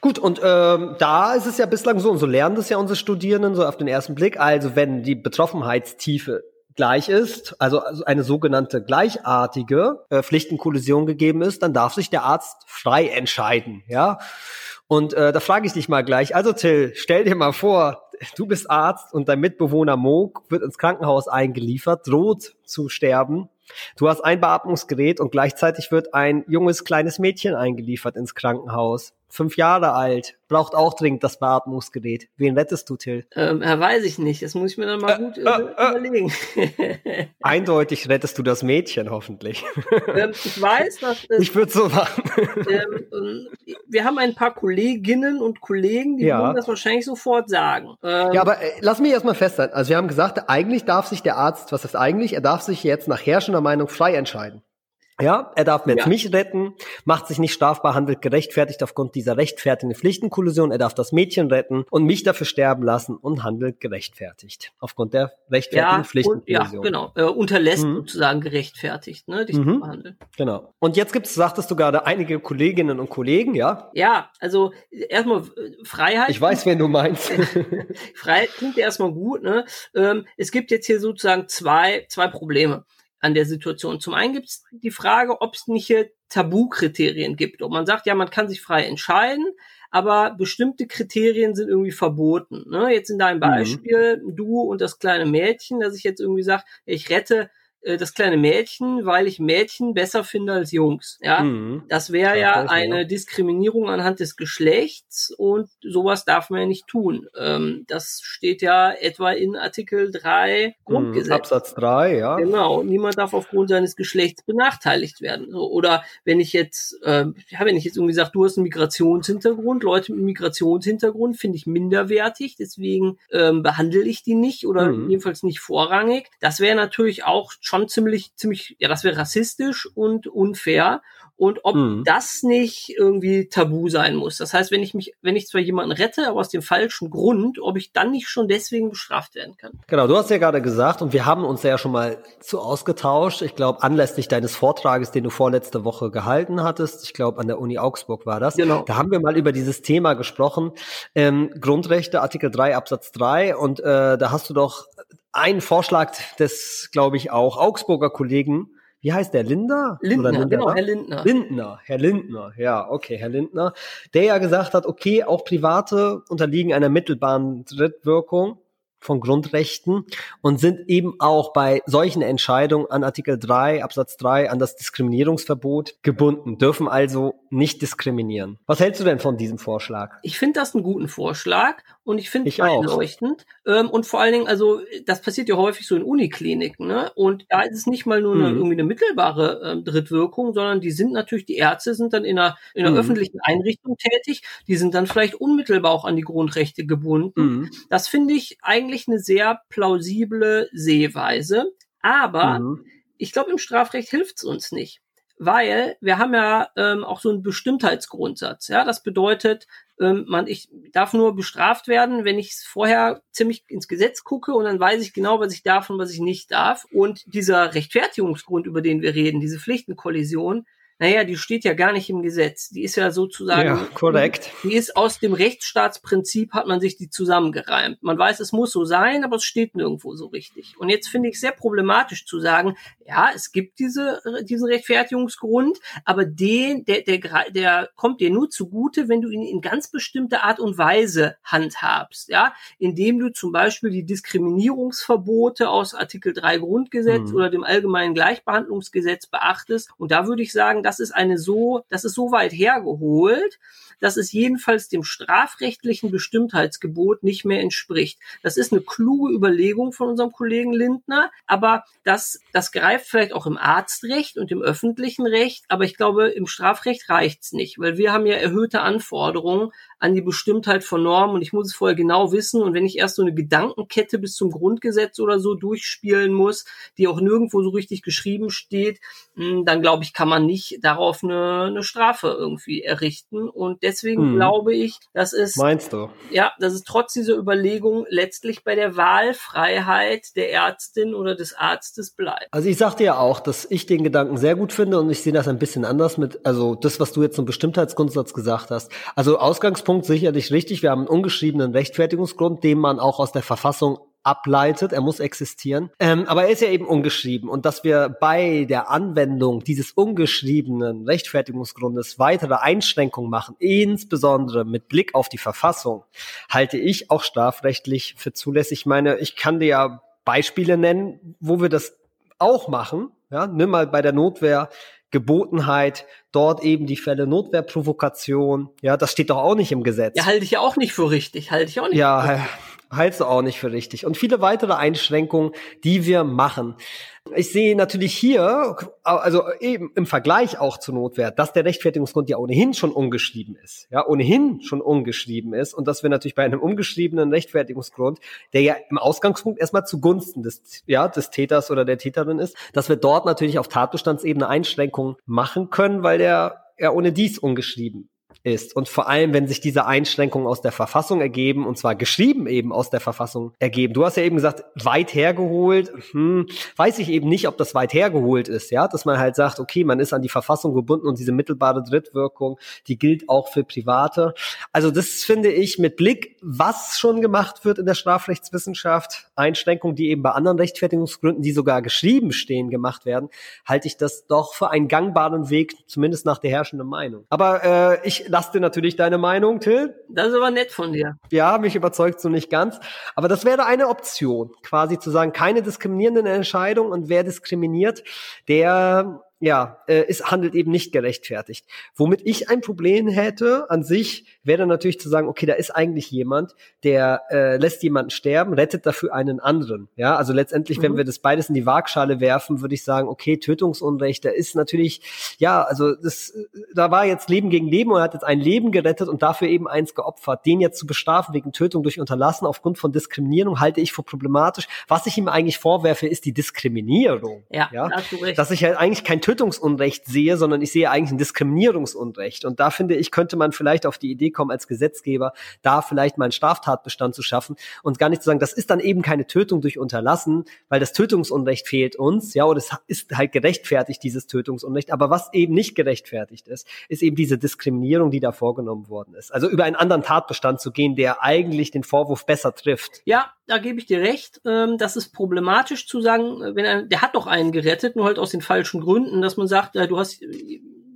Gut, und ähm, da ist es ja bislang so, und so lernen das ja unsere Studierenden so auf den ersten Blick. Also wenn die Betroffenheitstiefe gleich ist, also eine sogenannte gleichartige äh, Pflichtenkollision gegeben ist, dann darf sich der Arzt frei entscheiden, ja. Und äh, da frage ich dich mal gleich. Also Till, stell dir mal vor, du bist Arzt und dein Mitbewohner Moog wird ins Krankenhaus eingeliefert, droht zu sterben. Du hast ein Beatmungsgerät und gleichzeitig wird ein junges kleines Mädchen eingeliefert ins Krankenhaus fünf Jahre alt, braucht auch dringend das Beatmungsgerät. Wen rettest du, Till? Ähm, weiß ich nicht. Das muss ich mir dann mal äh, gut äh, äh, überlegen. Eindeutig rettest du das Mädchen, hoffentlich. Ähm, ich weiß, dass es, Ich würde so machen. Ähm, ähm, wir haben ein paar Kolleginnen und Kollegen, die ja. würden das wahrscheinlich sofort sagen. Ähm, ja, aber äh, lass mich erstmal festhalten. Also wir haben gesagt, eigentlich darf sich der Arzt, was ist eigentlich? Er darf sich jetzt nach herrschender Meinung frei entscheiden. Ja, er darf jetzt ja. mich retten, macht sich nicht strafbar, handelt gerechtfertigt aufgrund dieser rechtfertigen Pflichtenkollision. Er darf das Mädchen retten und mich dafür sterben lassen und handelt gerechtfertigt aufgrund der rechtfertigen ja, Pflichtenkollision. Und, ja, genau. Äh, unterlässt mhm. sozusagen gerechtfertigt, ne, dich mhm. zu behandeln. Genau. Und jetzt gibt es, sagtest du gerade, einige Kolleginnen und Kollegen, ja? Ja, also erstmal äh, Freiheit. Ich weiß, wen du meinst. Freiheit klingt erstmal gut. Ne? Ähm, es gibt jetzt hier sozusagen zwei, zwei Probleme an der Situation. Zum einen gibt es die Frage, ob es nicht hier Tabukriterien gibt. Ob man sagt, ja, man kann sich frei entscheiden, aber bestimmte Kriterien sind irgendwie verboten. Ne? Jetzt in deinem mhm. Beispiel, mhm. du und das kleine Mädchen, dass ich jetzt irgendwie sage, ich rette das kleine Mädchen, weil ich Mädchen besser finde als Jungs. Ja, mhm. das wäre ja eine Diskriminierung anhand des Geschlechts und sowas darf man ja nicht tun. Ähm, das steht ja etwa in Artikel 3 Grundgesetz. Mhm, Absatz 3, ja. Genau. Niemand darf aufgrund seines Geschlechts benachteiligt werden. So, oder wenn ich jetzt, äh, ja, wenn ich jetzt irgendwie sage, du hast einen Migrationshintergrund, Leute mit Migrationshintergrund finde ich minderwertig, deswegen ähm, behandle ich die nicht oder mhm. jedenfalls nicht vorrangig. Das wäre natürlich auch schon ziemlich, ziemlich, ja, das wäre rassistisch und unfair. Und ob mhm. das nicht irgendwie tabu sein muss. Das heißt, wenn ich mich, wenn ich zwar jemanden rette, aber aus dem falschen Grund, ob ich dann nicht schon deswegen bestraft werden kann. Genau, du hast ja gerade gesagt, und wir haben uns ja schon mal zu ausgetauscht. Ich glaube, anlässlich deines Vortrages, den du vorletzte Woche gehalten hattest, ich glaube, an der Uni Augsburg war das. Genau. Da haben wir mal über dieses Thema gesprochen. Ähm, Grundrechte, Artikel 3, Absatz 3. Und äh, da hast du doch einen Vorschlag des, glaube ich, auch Augsburger Kollegen wie heißt der, Linder? Lindner, Lindner genau, Herr Lindner. Lindner, Herr Lindner, ja, okay, Herr Lindner, der ja gesagt hat, okay, auch Private unterliegen einer mittelbaren Drittwirkung von Grundrechten und sind eben auch bei solchen Entscheidungen an Artikel 3 Absatz 3 an das Diskriminierungsverbot gebunden, dürfen also nicht diskriminieren. Was hältst du denn von diesem Vorschlag? Ich finde das einen guten Vorschlag und ich finde es einleuchtend. Ähm, und vor allen Dingen, also das passiert ja häufig so in Unikliniken, ne? Und da ist es nicht mal nur eine, mhm. irgendwie eine mittelbare ähm, Drittwirkung, sondern die sind natürlich, die Ärzte sind dann in einer, in einer mhm. öffentlichen Einrichtung tätig, die sind dann vielleicht unmittelbar auch an die Grundrechte gebunden. Mhm. Das finde ich eigentlich eine sehr plausible Sehweise. Aber mhm. ich glaube, im Strafrecht hilft es uns nicht weil wir haben ja ähm, auch so einen Bestimmtheitsgrundsatz. Ja, das bedeutet, ähm, man, ich darf nur bestraft werden, wenn ich vorher ziemlich ins Gesetz gucke und dann weiß ich genau, was ich darf und was ich nicht darf. Und dieser Rechtfertigungsgrund, über den wir reden, diese Pflichtenkollision, naja, die steht ja gar nicht im Gesetz. Die ist ja sozusagen. Ja, korrekt. Die ist aus dem Rechtsstaatsprinzip, hat man sich die zusammengereimt. Man weiß, es muss so sein, aber es steht nirgendwo so richtig. Und jetzt finde ich sehr problematisch zu sagen, ja, es gibt diese, diesen Rechtfertigungsgrund, aber den, der, der, der kommt dir nur zugute, wenn du ihn in ganz bestimmte Art und Weise handhabst, ja, indem du zum Beispiel die Diskriminierungsverbote aus Artikel 3 Grundgesetz mhm. oder dem allgemeinen Gleichbehandlungsgesetz beachtest. Und da würde ich sagen, das ist eine so, das ist so weit hergeholt, dass es jedenfalls dem strafrechtlichen Bestimmtheitsgebot nicht mehr entspricht. Das ist eine kluge Überlegung von unserem Kollegen Lindner, aber das, das greift vielleicht auch im Arztrecht und im öffentlichen Recht, aber ich glaube, im Strafrecht reicht's nicht, weil wir haben ja erhöhte Anforderungen an die Bestimmtheit von Normen und ich muss es vorher genau wissen und wenn ich erst so eine Gedankenkette bis zum Grundgesetz oder so durchspielen muss, die auch nirgendwo so richtig geschrieben steht, hm, dann glaube ich, kann man nicht darauf eine, eine Strafe irgendwie errichten und deswegen hm. glaube ich, dass es Meinst du? Ja, dass es trotz dieser Überlegung letztlich bei der Wahlfreiheit der Ärztin oder des Arztes bleibt. Also ich sagte ja auch, dass ich den Gedanken sehr gut finde und ich sehe das ein bisschen anders mit, also das, was du jetzt zum Bestimmtheitsgrundsatz gesagt hast. Also Ausgangspunkt Punkt sicherlich richtig. Wir haben einen ungeschriebenen Rechtfertigungsgrund, den man auch aus der Verfassung ableitet. Er muss existieren. Ähm, aber er ist ja eben ungeschrieben. Und dass wir bei der Anwendung dieses ungeschriebenen Rechtfertigungsgrundes weitere Einschränkungen machen, insbesondere mit Blick auf die Verfassung, halte ich auch strafrechtlich für zulässig. Ich meine, ich kann dir ja Beispiele nennen, wo wir das auch machen. Ja, nimm mal bei der Notwehr Gebotenheit, dort eben die Fälle Notwehrprovokation. Ja, das steht doch auch nicht im Gesetz. Ja, halte ich ja auch nicht für richtig. Halte ich auch nicht. Ja, für richtig. Halte auch nicht für richtig. Und viele weitere Einschränkungen, die wir machen. Ich sehe natürlich hier, also eben im Vergleich auch zur Notwehr, dass der Rechtfertigungsgrund ja ohnehin schon ungeschrieben ist, ja, ohnehin schon ungeschrieben ist und dass wir natürlich bei einem ungeschriebenen Rechtfertigungsgrund, der ja im Ausgangspunkt erstmal zugunsten des, ja, des Täters oder der Täterin ist, dass wir dort natürlich auf Tatbestandsebene Einschränkungen machen können, weil der ja ohne dies ungeschrieben ist. Und vor allem, wenn sich diese Einschränkungen aus der Verfassung ergeben, und zwar geschrieben eben aus der Verfassung ergeben. Du hast ja eben gesagt, weit hergeholt. Hm, weiß ich eben nicht, ob das weit hergeholt ist, ja, dass man halt sagt, okay, man ist an die Verfassung gebunden und diese mittelbare Drittwirkung, die gilt auch für Private. Also das finde ich mit Blick, was schon gemacht wird in der Strafrechtswissenschaft, Einschränkungen, die eben bei anderen Rechtfertigungsgründen, die sogar geschrieben stehen, gemacht werden, halte ich das doch für einen gangbaren Weg, zumindest nach der herrschenden Meinung. Aber äh, ich lasse dir natürlich deine Meinung, Till. Das ist aber nett von dir. Ja, mich überzeugt so nicht ganz. Aber das wäre eine Option, quasi zu sagen, keine diskriminierenden Entscheidungen und wer diskriminiert, der ja, äh, es handelt eben nicht gerechtfertigt. Womit ich ein Problem hätte an sich, wäre dann natürlich zu sagen, okay, da ist eigentlich jemand, der äh, lässt jemanden sterben, rettet dafür einen anderen. Ja, also letztendlich, mhm. wenn wir das beides in die Waagschale werfen, würde ich sagen, okay, Tötungsunrecht, da ist natürlich, ja, also das, da war jetzt Leben gegen Leben und er hat jetzt ein Leben gerettet und dafür eben eins geopfert. Den jetzt zu bestrafen wegen Tötung durch Unterlassen aufgrund von Diskriminierung halte ich für problematisch. Was ich ihm eigentlich vorwerfe, ist die Diskriminierung. Ja, ja? Dass ich halt eigentlich kein Tötungsunrecht sehe, sondern ich sehe eigentlich ein Diskriminierungsunrecht. Und da finde ich, könnte man vielleicht auf die Idee kommen, als Gesetzgeber, da vielleicht mal einen Straftatbestand zu schaffen und gar nicht zu sagen, das ist dann eben keine Tötung durch Unterlassen, weil das Tötungsunrecht fehlt uns, ja, oder es ist halt gerechtfertigt, dieses Tötungsunrecht. Aber was eben nicht gerechtfertigt ist, ist eben diese Diskriminierung, die da vorgenommen worden ist. Also über einen anderen Tatbestand zu gehen, der eigentlich den Vorwurf besser trifft. Ja, da gebe ich dir recht. Ähm, das ist problematisch zu sagen, wenn er, der hat doch einen gerettet, nur halt aus den falschen Gründen, dass man sagt, ja, du hast,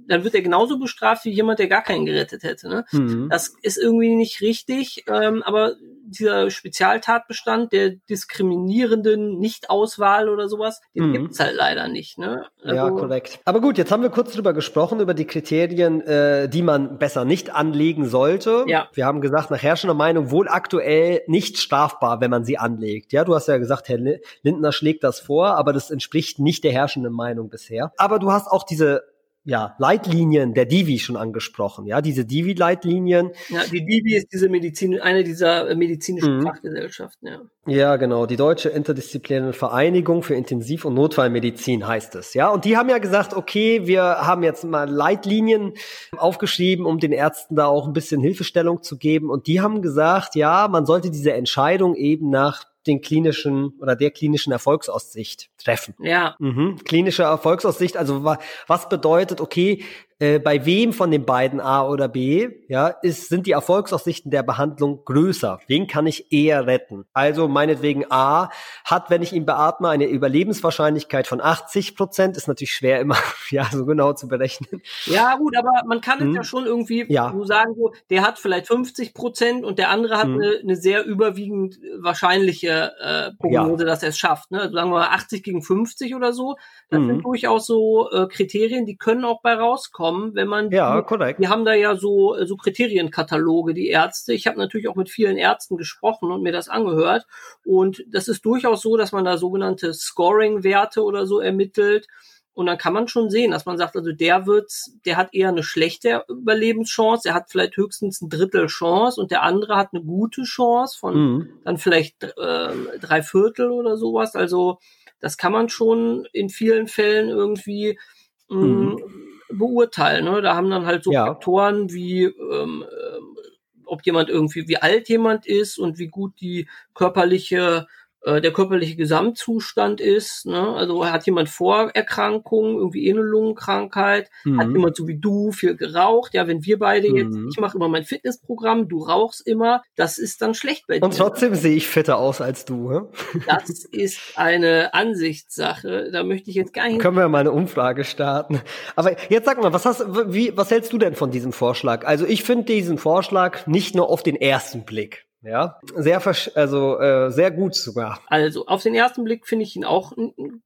dann wird er genauso bestraft wie jemand, der gar keinen gerettet hätte. Ne? Mhm. Das ist irgendwie nicht richtig, ähm, aber dieser Spezialtatbestand der diskriminierenden Nichtauswahl oder sowas, den mhm. gibt's halt leider nicht. Ne? Also, ja, korrekt. Aber gut, jetzt haben wir kurz drüber gesprochen, über die Kriterien, äh, die man besser nicht anlegen sollte. Ja. Wir haben gesagt, nach herrschender Meinung wohl aktuell nicht strafbar, wenn man sie anlegt. Ja, du hast ja gesagt, Herr Lindner schlägt das vor, aber das entspricht nicht der herrschenden Meinung bisher. Aber du hast auch diese ja, Leitlinien der Divi schon angesprochen, ja, diese Divi-Leitlinien. Ja, die Divi ist diese Medizin, eine dieser äh, medizinischen mhm. Fachgesellschaften, ja. Ja, genau, die Deutsche Interdisziplinäre Vereinigung für Intensiv- und Notfallmedizin heißt es, ja. Und die haben ja gesagt, okay, wir haben jetzt mal Leitlinien aufgeschrieben, um den Ärzten da auch ein bisschen Hilfestellung zu geben. Und die haben gesagt, ja, man sollte diese Entscheidung eben nach den klinischen oder der klinischen Erfolgsaussicht treffen. Ja. Mhm. Klinische Erfolgsaussicht, also was bedeutet, okay, äh, bei wem von den beiden A oder B, ja, ist, sind die Erfolgsaussichten der Behandlung größer? Wen kann ich eher retten? Also meinetwegen A hat, wenn ich ihn beatme, eine Überlebenswahrscheinlichkeit von 80 Prozent. Ist natürlich schwer immer, ja, so genau zu berechnen. Ja, gut, aber man kann hm. es ja mhm. schon irgendwie ja. so sagen, so, der hat vielleicht 50 Prozent und der andere hat hm. eine, eine sehr überwiegend wahrscheinliche äh, Prognose, ja. dass er es schafft. Ne? Also sagen wir mal 80 gegen 50 oder so. Das hm. sind durchaus so äh, Kriterien, die können auch bei rauskommen bekommen, wenn man ja die, korrekt. Wir haben da ja so so Kriterienkataloge, die Ärzte. Ich habe natürlich auch mit vielen Ärzten gesprochen und mir das angehört und das ist durchaus so, dass man da sogenannte Scoring-Werte oder so ermittelt. Und dann kann man schon sehen, dass man sagt, also der wird, der hat eher eine schlechte Überlebenschance, er hat vielleicht höchstens ein Drittel Chance und der andere hat eine gute Chance von mhm. dann vielleicht äh, drei Viertel oder sowas. Also das kann man schon in vielen Fällen irgendwie mh, mhm beurteilen. Ne? Da haben dann halt so ja. Faktoren wie ähm, äh, ob jemand irgendwie, wie alt jemand ist und wie gut die körperliche äh, der körperliche Gesamtzustand ist. Ne? Also hat jemand Vorerkrankungen, irgendwie eh eine Lungenkrankheit, mhm. hat jemand so wie du viel geraucht. Ja, wenn wir beide mhm. jetzt, ich mache immer mein Fitnessprogramm, du rauchst immer, das ist dann schlecht bei dir. Und trotzdem sehe ich fitter aus als du. He? Das ist eine Ansichtssache. Da möchte ich jetzt gar nicht. Können wir mal eine Umfrage starten. Aber jetzt sag mal, was hast, wie, was hältst du denn von diesem Vorschlag? Also ich finde diesen Vorschlag nicht nur auf den ersten Blick. Ja, sehr also äh, sehr gut sogar. Also auf den ersten Blick finde ich ihn auch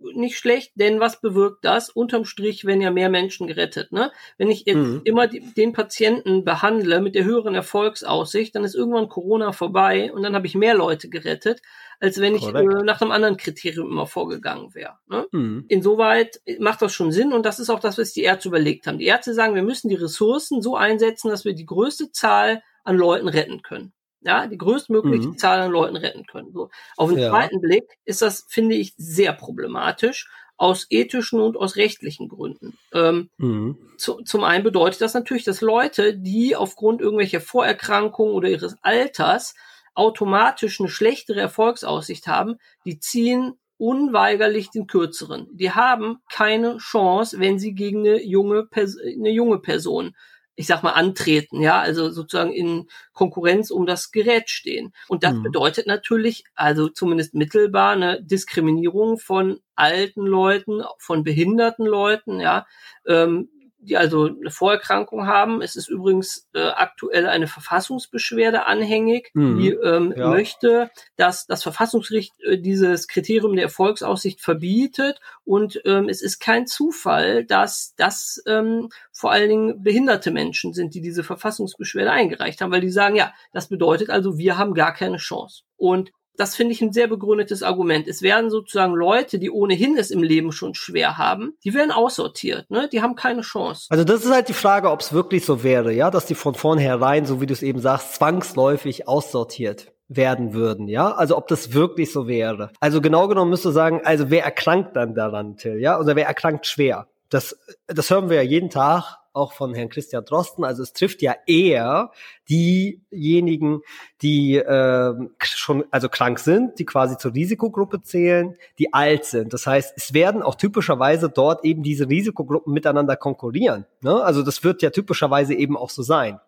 nicht schlecht, denn was bewirkt das? Unterm Strich werden ja mehr Menschen gerettet. Ne? Wenn ich jetzt mhm. immer die, den Patienten behandle mit der höheren Erfolgsaussicht, dann ist irgendwann Corona vorbei und dann habe ich mehr Leute gerettet, als wenn ich äh, nach einem anderen Kriterium immer vorgegangen wäre. Ne? Mhm. Insoweit macht das schon Sinn und das ist auch das, was die Ärzte überlegt haben. Die Ärzte sagen, wir müssen die Ressourcen so einsetzen, dass wir die größte Zahl an Leuten retten können ja, die größtmögliche mhm. Zahl an Leuten retten können. So. Auf den ja. zweiten Blick ist das, finde ich, sehr problematisch aus ethischen und aus rechtlichen Gründen. Ähm, mhm. zu, zum einen bedeutet das natürlich, dass Leute, die aufgrund irgendwelcher Vorerkrankungen oder ihres Alters automatisch eine schlechtere Erfolgsaussicht haben, die ziehen unweigerlich den kürzeren. Die haben keine Chance, wenn sie gegen eine junge, Pers eine junge Person ich sag mal, antreten, ja, also sozusagen in Konkurrenz um das Gerät stehen. Und das mhm. bedeutet natürlich, also zumindest mittelbar, eine Diskriminierung von alten Leuten, von behinderten Leuten, ja, ähm, die also eine Vorerkrankung haben. Es ist übrigens äh, aktuell eine Verfassungsbeschwerde anhängig, mhm. die ähm, ja. möchte, dass das Verfassungsgericht äh, dieses Kriterium der Erfolgsaussicht verbietet. Und ähm, es ist kein Zufall, dass das ähm, vor allen Dingen behinderte Menschen sind, die diese Verfassungsbeschwerde eingereicht haben, weil die sagen, ja, das bedeutet also, wir haben gar keine Chance. Und das finde ich ein sehr begründetes Argument. Es werden sozusagen Leute, die ohnehin es im Leben schon schwer haben, die werden aussortiert, ne? Die haben keine Chance. Also das ist halt die Frage, ob es wirklich so wäre, ja, dass die von vornherein, so wie du es eben sagst, zwangsläufig aussortiert werden würden, ja? Also ob das wirklich so wäre. Also genau genommen müsste sagen, also wer erkrankt dann daran, Till, ja? Oder wer erkrankt schwer? Das, das hören wir ja jeden Tag auch von Herrn Christian Drosten. Also es trifft ja eher diejenigen, die äh, schon also krank sind, die quasi zur Risikogruppe zählen, die alt sind. Das heißt, es werden auch typischerweise dort eben diese Risikogruppen miteinander konkurrieren. Ne? Also das wird ja typischerweise eben auch so sein.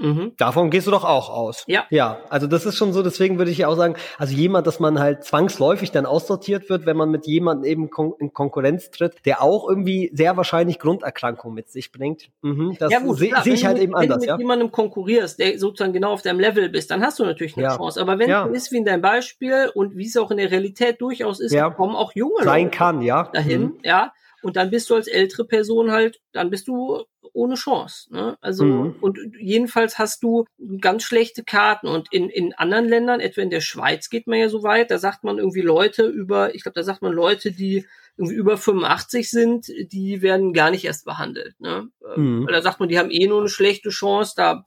Mhm. Davon gehst du doch auch aus. Ja. Ja, also das ist schon so, deswegen würde ich auch sagen, also jemand, dass man halt zwangsläufig dann aussortiert wird, wenn man mit jemandem eben kon in Konkurrenz tritt, der auch irgendwie sehr wahrscheinlich Grunderkrankungen mit sich bringt. Mhm, das ja, sehe seh ich halt eben anders. Wenn du mit ja? jemandem konkurrierst, der sozusagen genau auf deinem Level bist, dann hast du natürlich eine ja. Chance. Aber wenn ja. du ist wie in deinem Beispiel und wie es auch in der Realität durchaus ist, ja. kommen auch junge Sein Leute kann, ja. dahin, mhm. ja. Und dann bist du als ältere Person halt, dann bist du ohne Chance. Ne? Also mhm. und jedenfalls hast du ganz schlechte Karten und in, in anderen Ländern, etwa in der Schweiz geht man ja so weit, da sagt man irgendwie Leute über, ich glaube, da sagt man Leute, die irgendwie über 85 sind, die werden gar nicht erst behandelt. Ne? Mhm. Weil da sagt man, die haben eh nur eine schlechte Chance, da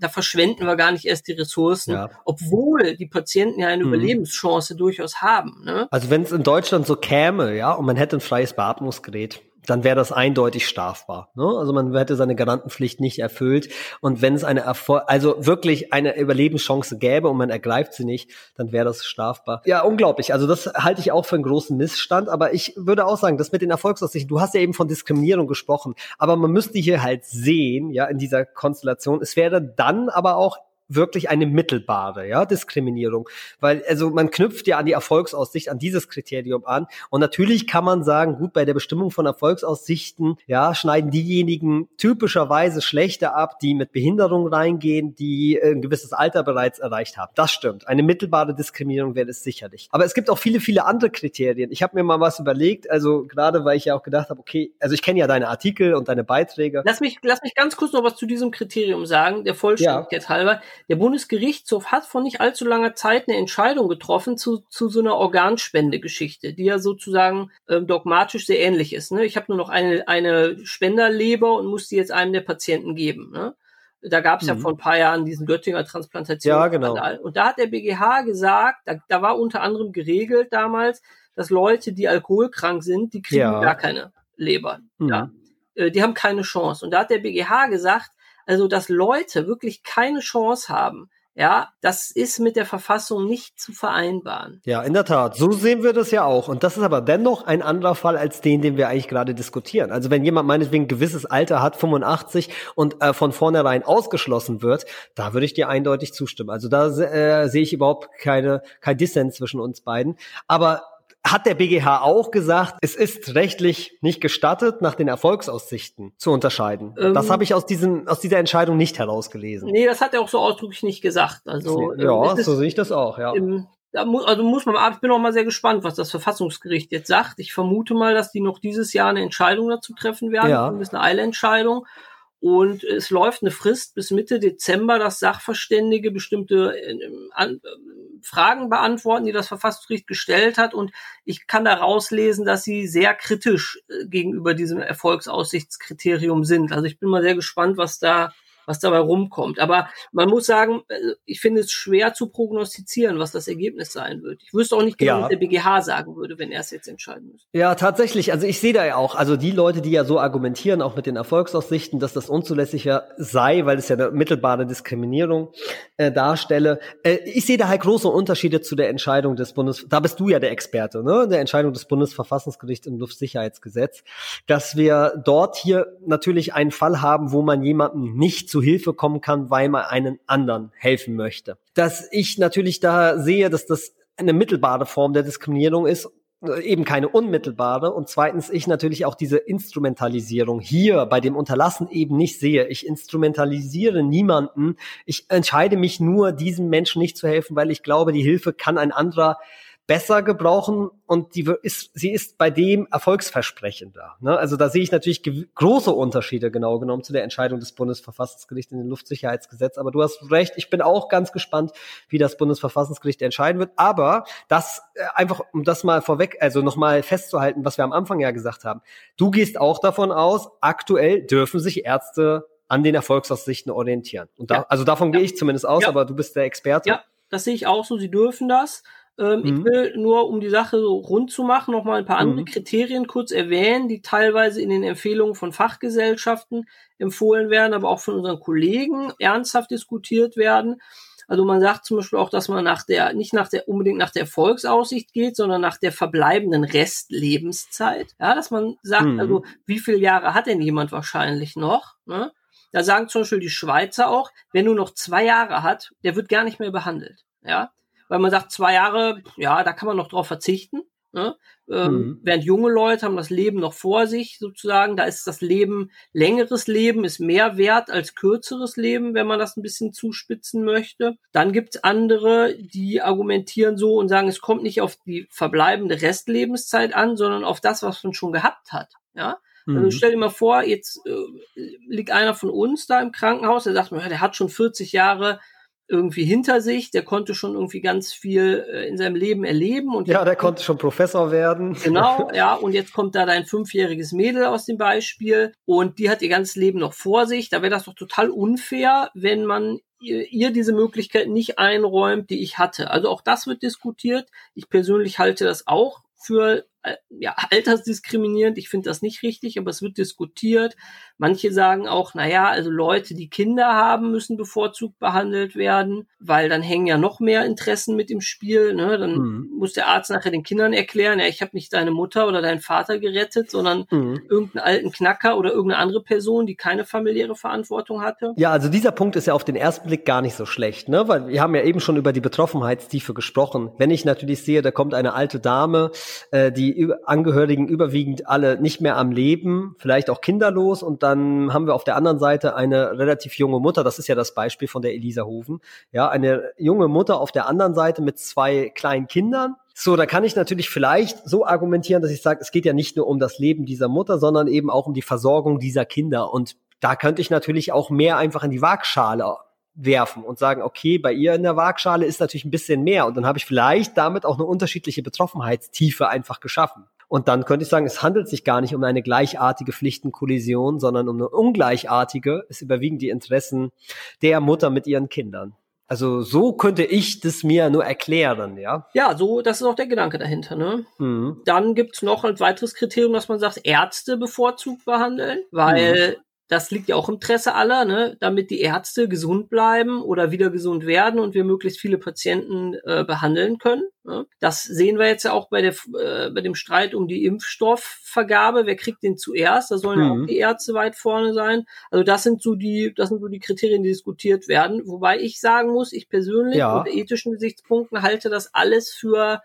da verschwenden wir gar nicht erst die Ressourcen, ja. obwohl die Patienten ja eine mhm. Überlebenschance durchaus haben. Ne? Also wenn es in Deutschland so käme, ja, und man hätte ein freies Beatmungsgerät, dann wäre das eindeutig strafbar. Ne? Also man hätte seine Garantenpflicht nicht erfüllt. Und wenn es eine Erfolg, also wirklich eine Überlebenschance gäbe und man ergreift sie nicht, dann wäre das strafbar. Ja, unglaublich. Also das halte ich auch für einen großen Missstand. Aber ich würde auch sagen, das mit den Erfolgsaussichten, du hast ja eben von Diskriminierung gesprochen, aber man müsste hier halt sehen, ja, in dieser Konstellation, es wäre dann aber auch wirklich eine mittelbare ja, Diskriminierung. Weil, also man knüpft ja an die Erfolgsaussicht, an dieses Kriterium an. Und natürlich kann man sagen, gut, bei der Bestimmung von Erfolgsaussichten, ja, schneiden diejenigen typischerweise schlechter ab, die mit Behinderung reingehen, die ein gewisses Alter bereits erreicht haben. Das stimmt. Eine mittelbare Diskriminierung wäre es sicherlich. Aber es gibt auch viele, viele andere Kriterien. Ich habe mir mal was überlegt, also gerade weil ich ja auch gedacht habe, okay, also ich kenne ja deine Artikel und deine Beiträge. Lass mich, lass mich ganz kurz noch was zu diesem Kriterium sagen, der Vollständigkeit ja. halber. Der Bundesgerichtshof hat vor nicht allzu langer Zeit eine Entscheidung getroffen zu, zu so einer Organspendegeschichte, die ja sozusagen ähm, dogmatisch sehr ähnlich ist. Ne? Ich habe nur noch eine, eine Spenderleber und muss die jetzt einem der Patienten geben. Ne? Da gab es mhm. ja vor ein paar Jahren diesen Göttinger Transplantation. Ja, genau. Und da hat der BGH gesagt, da, da war unter anderem geregelt damals, dass Leute, die alkoholkrank sind, die kriegen ja. gar keine Leber. Mhm. Ja? Äh, die haben keine Chance. Und da hat der BGH gesagt, also, dass Leute wirklich keine Chance haben, ja, das ist mit der Verfassung nicht zu vereinbaren. Ja, in der Tat. So sehen wir das ja auch. Und das ist aber dennoch ein anderer Fall als den, den wir eigentlich gerade diskutieren. Also wenn jemand meinetwegen ein gewisses Alter hat, 85, und äh, von vornherein ausgeschlossen wird, da würde ich dir eindeutig zustimmen. Also da äh, sehe ich überhaupt keine, kein Dissens zwischen uns beiden. Aber hat der BGH auch gesagt, es ist rechtlich nicht gestattet, nach den Erfolgsaussichten zu unterscheiden. Ähm, das habe ich aus, diesem, aus dieser Entscheidung nicht herausgelesen. Nee, das hat er auch so ausdrücklich nicht gesagt. Also, ja, ähm, so sehe ich das auch, ja. Im, da mu also muss man, ich bin auch mal sehr gespannt, was das Verfassungsgericht jetzt sagt. Ich vermute mal, dass die noch dieses Jahr eine Entscheidung dazu treffen werden. Ja. Das ist eine Eilentscheidung. Und es läuft eine Frist bis Mitte Dezember, dass Sachverständige bestimmte äh, an, äh, Fragen beantworten, die das Verfassungsgericht gestellt hat. Und ich kann da rauslesen, dass sie sehr kritisch äh, gegenüber diesem Erfolgsaussichtskriterium sind. Also ich bin mal sehr gespannt, was da was dabei rumkommt. Aber man muss sagen, äh, ich finde es schwer zu prognostizieren, was das Ergebnis sein wird. Ich wüsste auch nicht genau, ja. was der BGH sagen würde, wenn er es jetzt entscheiden müsste. Ja, tatsächlich. Also ich sehe da ja auch, also die Leute, die ja so argumentieren, auch mit den Erfolgsaussichten, dass das unzulässiger sei, weil es ja eine mittelbare Diskriminierung äh, darstelle. Äh, ich sehe da halt große Unterschiede zu der Entscheidung des Bundes, da bist du ja der Experte, ne, der Entscheidung des Bundesverfassungsgerichts im Luftsicherheitsgesetz, dass wir dort hier natürlich einen Fall haben, wo man jemanden nicht zu zu Hilfe kommen kann, weil man einen anderen helfen möchte. Dass ich natürlich da sehe, dass das eine mittelbare Form der Diskriminierung ist äh, eben keine unmittelbare und zweitens ich natürlich auch diese Instrumentalisierung hier bei dem Unterlassen eben nicht sehe. Ich instrumentalisiere niemanden. Ich entscheide mich nur, diesem Menschen nicht zu helfen, weil ich glaube, die Hilfe kann ein anderer besser gebrauchen und die ist, sie ist bei dem erfolgsversprechender. Ne? Also da sehe ich natürlich große Unterschiede genau genommen zu der Entscheidung des Bundesverfassungsgerichts in dem Luftsicherheitsgesetz. Aber du hast recht, ich bin auch ganz gespannt, wie das Bundesverfassungsgericht entscheiden wird. Aber das äh, einfach, um das mal vorweg, also nochmal festzuhalten, was wir am Anfang ja gesagt haben. Du gehst auch davon aus, aktuell dürfen sich Ärzte an den Erfolgsaussichten orientieren. Und da, ja. also davon ja. gehe ich zumindest aus, ja. aber du bist der Experte. Ja, das sehe ich auch so. Sie dürfen das. Ähm, mhm. Ich will nur, um die Sache so rund zu machen, noch mal ein paar andere mhm. Kriterien kurz erwähnen, die teilweise in den Empfehlungen von Fachgesellschaften empfohlen werden, aber auch von unseren Kollegen ernsthaft diskutiert werden. Also man sagt zum Beispiel auch, dass man nach der, nicht nach der, unbedingt nach der Erfolgsaussicht geht, sondern nach der verbleibenden Restlebenszeit. Ja, dass man sagt, mhm. also wie viele Jahre hat denn jemand wahrscheinlich noch? Ne? Da sagen zum Beispiel die Schweizer auch, wer nur noch zwei Jahre hat, der wird gar nicht mehr behandelt. Ja, weil man sagt, zwei Jahre, ja, da kann man noch drauf verzichten. Ne? Ähm, mhm. Während junge Leute haben das Leben noch vor sich, sozusagen. Da ist das Leben, längeres Leben ist mehr wert als kürzeres Leben, wenn man das ein bisschen zuspitzen möchte. Dann gibt's andere, die argumentieren so und sagen, es kommt nicht auf die verbleibende Restlebenszeit an, sondern auf das, was man schon gehabt hat. Ja. Also mhm. stell dir mal vor, jetzt äh, liegt einer von uns da im Krankenhaus, der sagt, der hat schon 40 Jahre irgendwie hinter sich, der konnte schon irgendwie ganz viel äh, in seinem Leben erleben und ja, der konnte schon Professor werden. Genau, ja, und jetzt kommt da dein fünfjähriges Mädel aus dem Beispiel und die hat ihr ganzes Leben noch vor sich. Da wäre das doch total unfair, wenn man ihr, ihr diese Möglichkeit nicht einräumt, die ich hatte. Also auch das wird diskutiert. Ich persönlich halte das auch für ja, altersdiskriminierend. Ich finde das nicht richtig, aber es wird diskutiert. Manche sagen auch, na ja, also Leute, die Kinder haben, müssen bevorzugt behandelt werden, weil dann hängen ja noch mehr Interessen mit im Spiel. Ne? Dann mhm. muss der Arzt nachher den Kindern erklären, ja, ich habe nicht deine Mutter oder deinen Vater gerettet, sondern mhm. irgendeinen alten Knacker oder irgendeine andere Person, die keine familiäre Verantwortung hatte. Ja, also dieser Punkt ist ja auf den ersten Blick gar nicht so schlecht, ne? Weil wir haben ja eben schon über die Betroffenheitstiefe gesprochen. Wenn ich natürlich sehe, da kommt eine alte Dame, äh, die Angehörigen überwiegend alle nicht mehr am Leben, vielleicht auch kinderlos und dann haben wir auf der anderen Seite eine relativ junge Mutter, das ist ja das Beispiel von der Elisa Hofen, ja, eine junge Mutter auf der anderen Seite mit zwei kleinen Kindern. So, da kann ich natürlich vielleicht so argumentieren, dass ich sage, es geht ja nicht nur um das Leben dieser Mutter, sondern eben auch um die Versorgung dieser Kinder. Und da könnte ich natürlich auch mehr einfach in die Waagschale werfen und sagen, okay, bei ihr in der Waagschale ist natürlich ein bisschen mehr und dann habe ich vielleicht damit auch eine unterschiedliche Betroffenheitstiefe einfach geschaffen. Und dann könnte ich sagen, es handelt sich gar nicht um eine gleichartige Pflichtenkollision, sondern um eine ungleichartige. Es überwiegen die Interessen der Mutter mit ihren Kindern. Also so könnte ich das mir nur erklären, ja. Ja, so, das ist auch der Gedanke dahinter, ne? Mhm. Dann gibt's noch ein weiteres Kriterium, dass man sagt, Ärzte bevorzugt behandeln, weil mhm das liegt ja auch im Interesse aller, ne, damit die Ärzte gesund bleiben oder wieder gesund werden und wir möglichst viele Patienten äh, behandeln können. Ne. Das sehen wir jetzt ja auch bei, der, äh, bei dem Streit um die Impfstoffvergabe. Wer kriegt den zuerst? Da sollen mhm. auch die Ärzte weit vorne sein. Also das sind so die, das sind so die Kriterien, die diskutiert werden. Wobei ich sagen muss, ich persönlich ja. unter ethischen Gesichtspunkten halte das alles für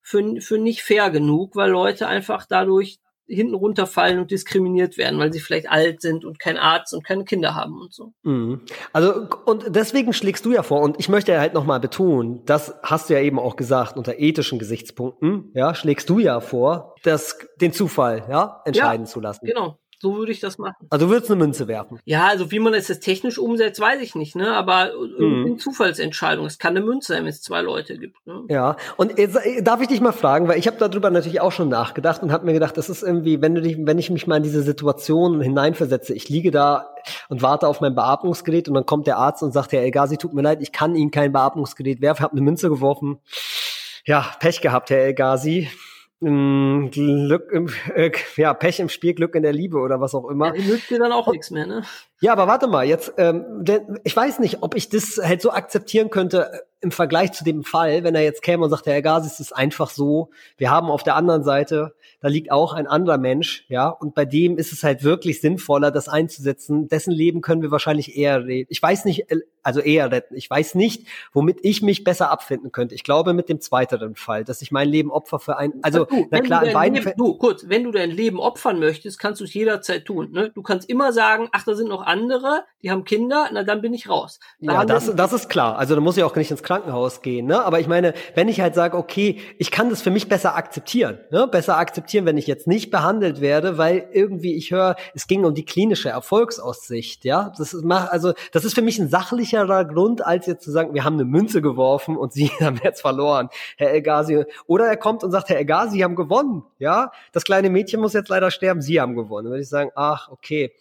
für, für nicht fair genug, weil Leute einfach dadurch hinten runterfallen und diskriminiert werden, weil sie vielleicht alt sind und kein Arzt und keine Kinder haben und so. Mhm. Also und deswegen schlägst du ja vor und ich möchte ja halt nochmal betonen, das hast du ja eben auch gesagt unter ethischen Gesichtspunkten, ja, schlägst du ja vor, das den Zufall, ja, entscheiden ja, zu lassen. Genau. So würde ich das machen. Also du würdest eine Münze werfen. Ja, also wie man es jetzt technisch umsetzt, weiß ich nicht, ne? Aber mhm. eine Zufallsentscheidung. Es kann eine Münze sein, wenn es zwei Leute gibt. Ne? Ja. Und jetzt, äh, darf ich dich mal fragen, weil ich habe darüber natürlich auch schon nachgedacht und habe mir gedacht, das ist irgendwie, wenn du dich, wenn ich mich mal in diese Situation hineinversetze, ich liege da und warte auf mein Beatmungsgerät und dann kommt der Arzt und sagt, Herr Elgazi, tut mir leid, ich kann Ihnen kein Beatmungsgerät werfen, habe eine Münze geworfen. Ja, Pech gehabt, Herr Elgazi. Glück im, äh, ja, Pech im Spiel, Glück in der Liebe oder was auch immer. Ja, nützt dir dann auch nichts mehr, ne? Ja, aber warte mal, jetzt, ähm, denn ich weiß nicht, ob ich das halt so akzeptieren könnte äh, im Vergleich zu dem Fall, wenn er jetzt käme und sagt, Herr Gazi, es ist einfach so, wir haben auf der anderen Seite, da liegt auch ein anderer Mensch, ja, und bei dem ist es halt wirklich sinnvoller, das einzusetzen, dessen Leben können wir wahrscheinlich eher reden. Ich weiß nicht, also eher retten. Ich weiß nicht, womit ich mich besser abfinden könnte. Ich glaube mit dem zweiteren Fall, dass ich mein Leben opfer für ein, also du, na klar, in beiden Leben, du, kurz, wenn du dein Leben opfern möchtest, kannst du es jederzeit tun. Ne? Du kannst immer sagen, ach, da sind noch andere, die haben Kinder, na dann bin ich raus. Da ja, das, das ist klar. Also da muss ich auch nicht ins Krankenhaus gehen. Ne? Aber ich meine, wenn ich halt sage, okay, ich kann das für mich besser akzeptieren, ne? besser akzeptieren, wenn ich jetzt nicht behandelt werde, weil irgendwie ich höre, es ging um die klinische Erfolgsaussicht. Ja, das ist, also das ist für mich ein sachlicherer Grund, als jetzt zu sagen, wir haben eine Münze geworfen und Sie haben jetzt verloren, Herr Elgazi. Oder er kommt und sagt, Herr Elgazi, Sie haben gewonnen. Ja, das kleine Mädchen muss jetzt leider sterben, Sie haben gewonnen. Dann würde ich sagen, ach, okay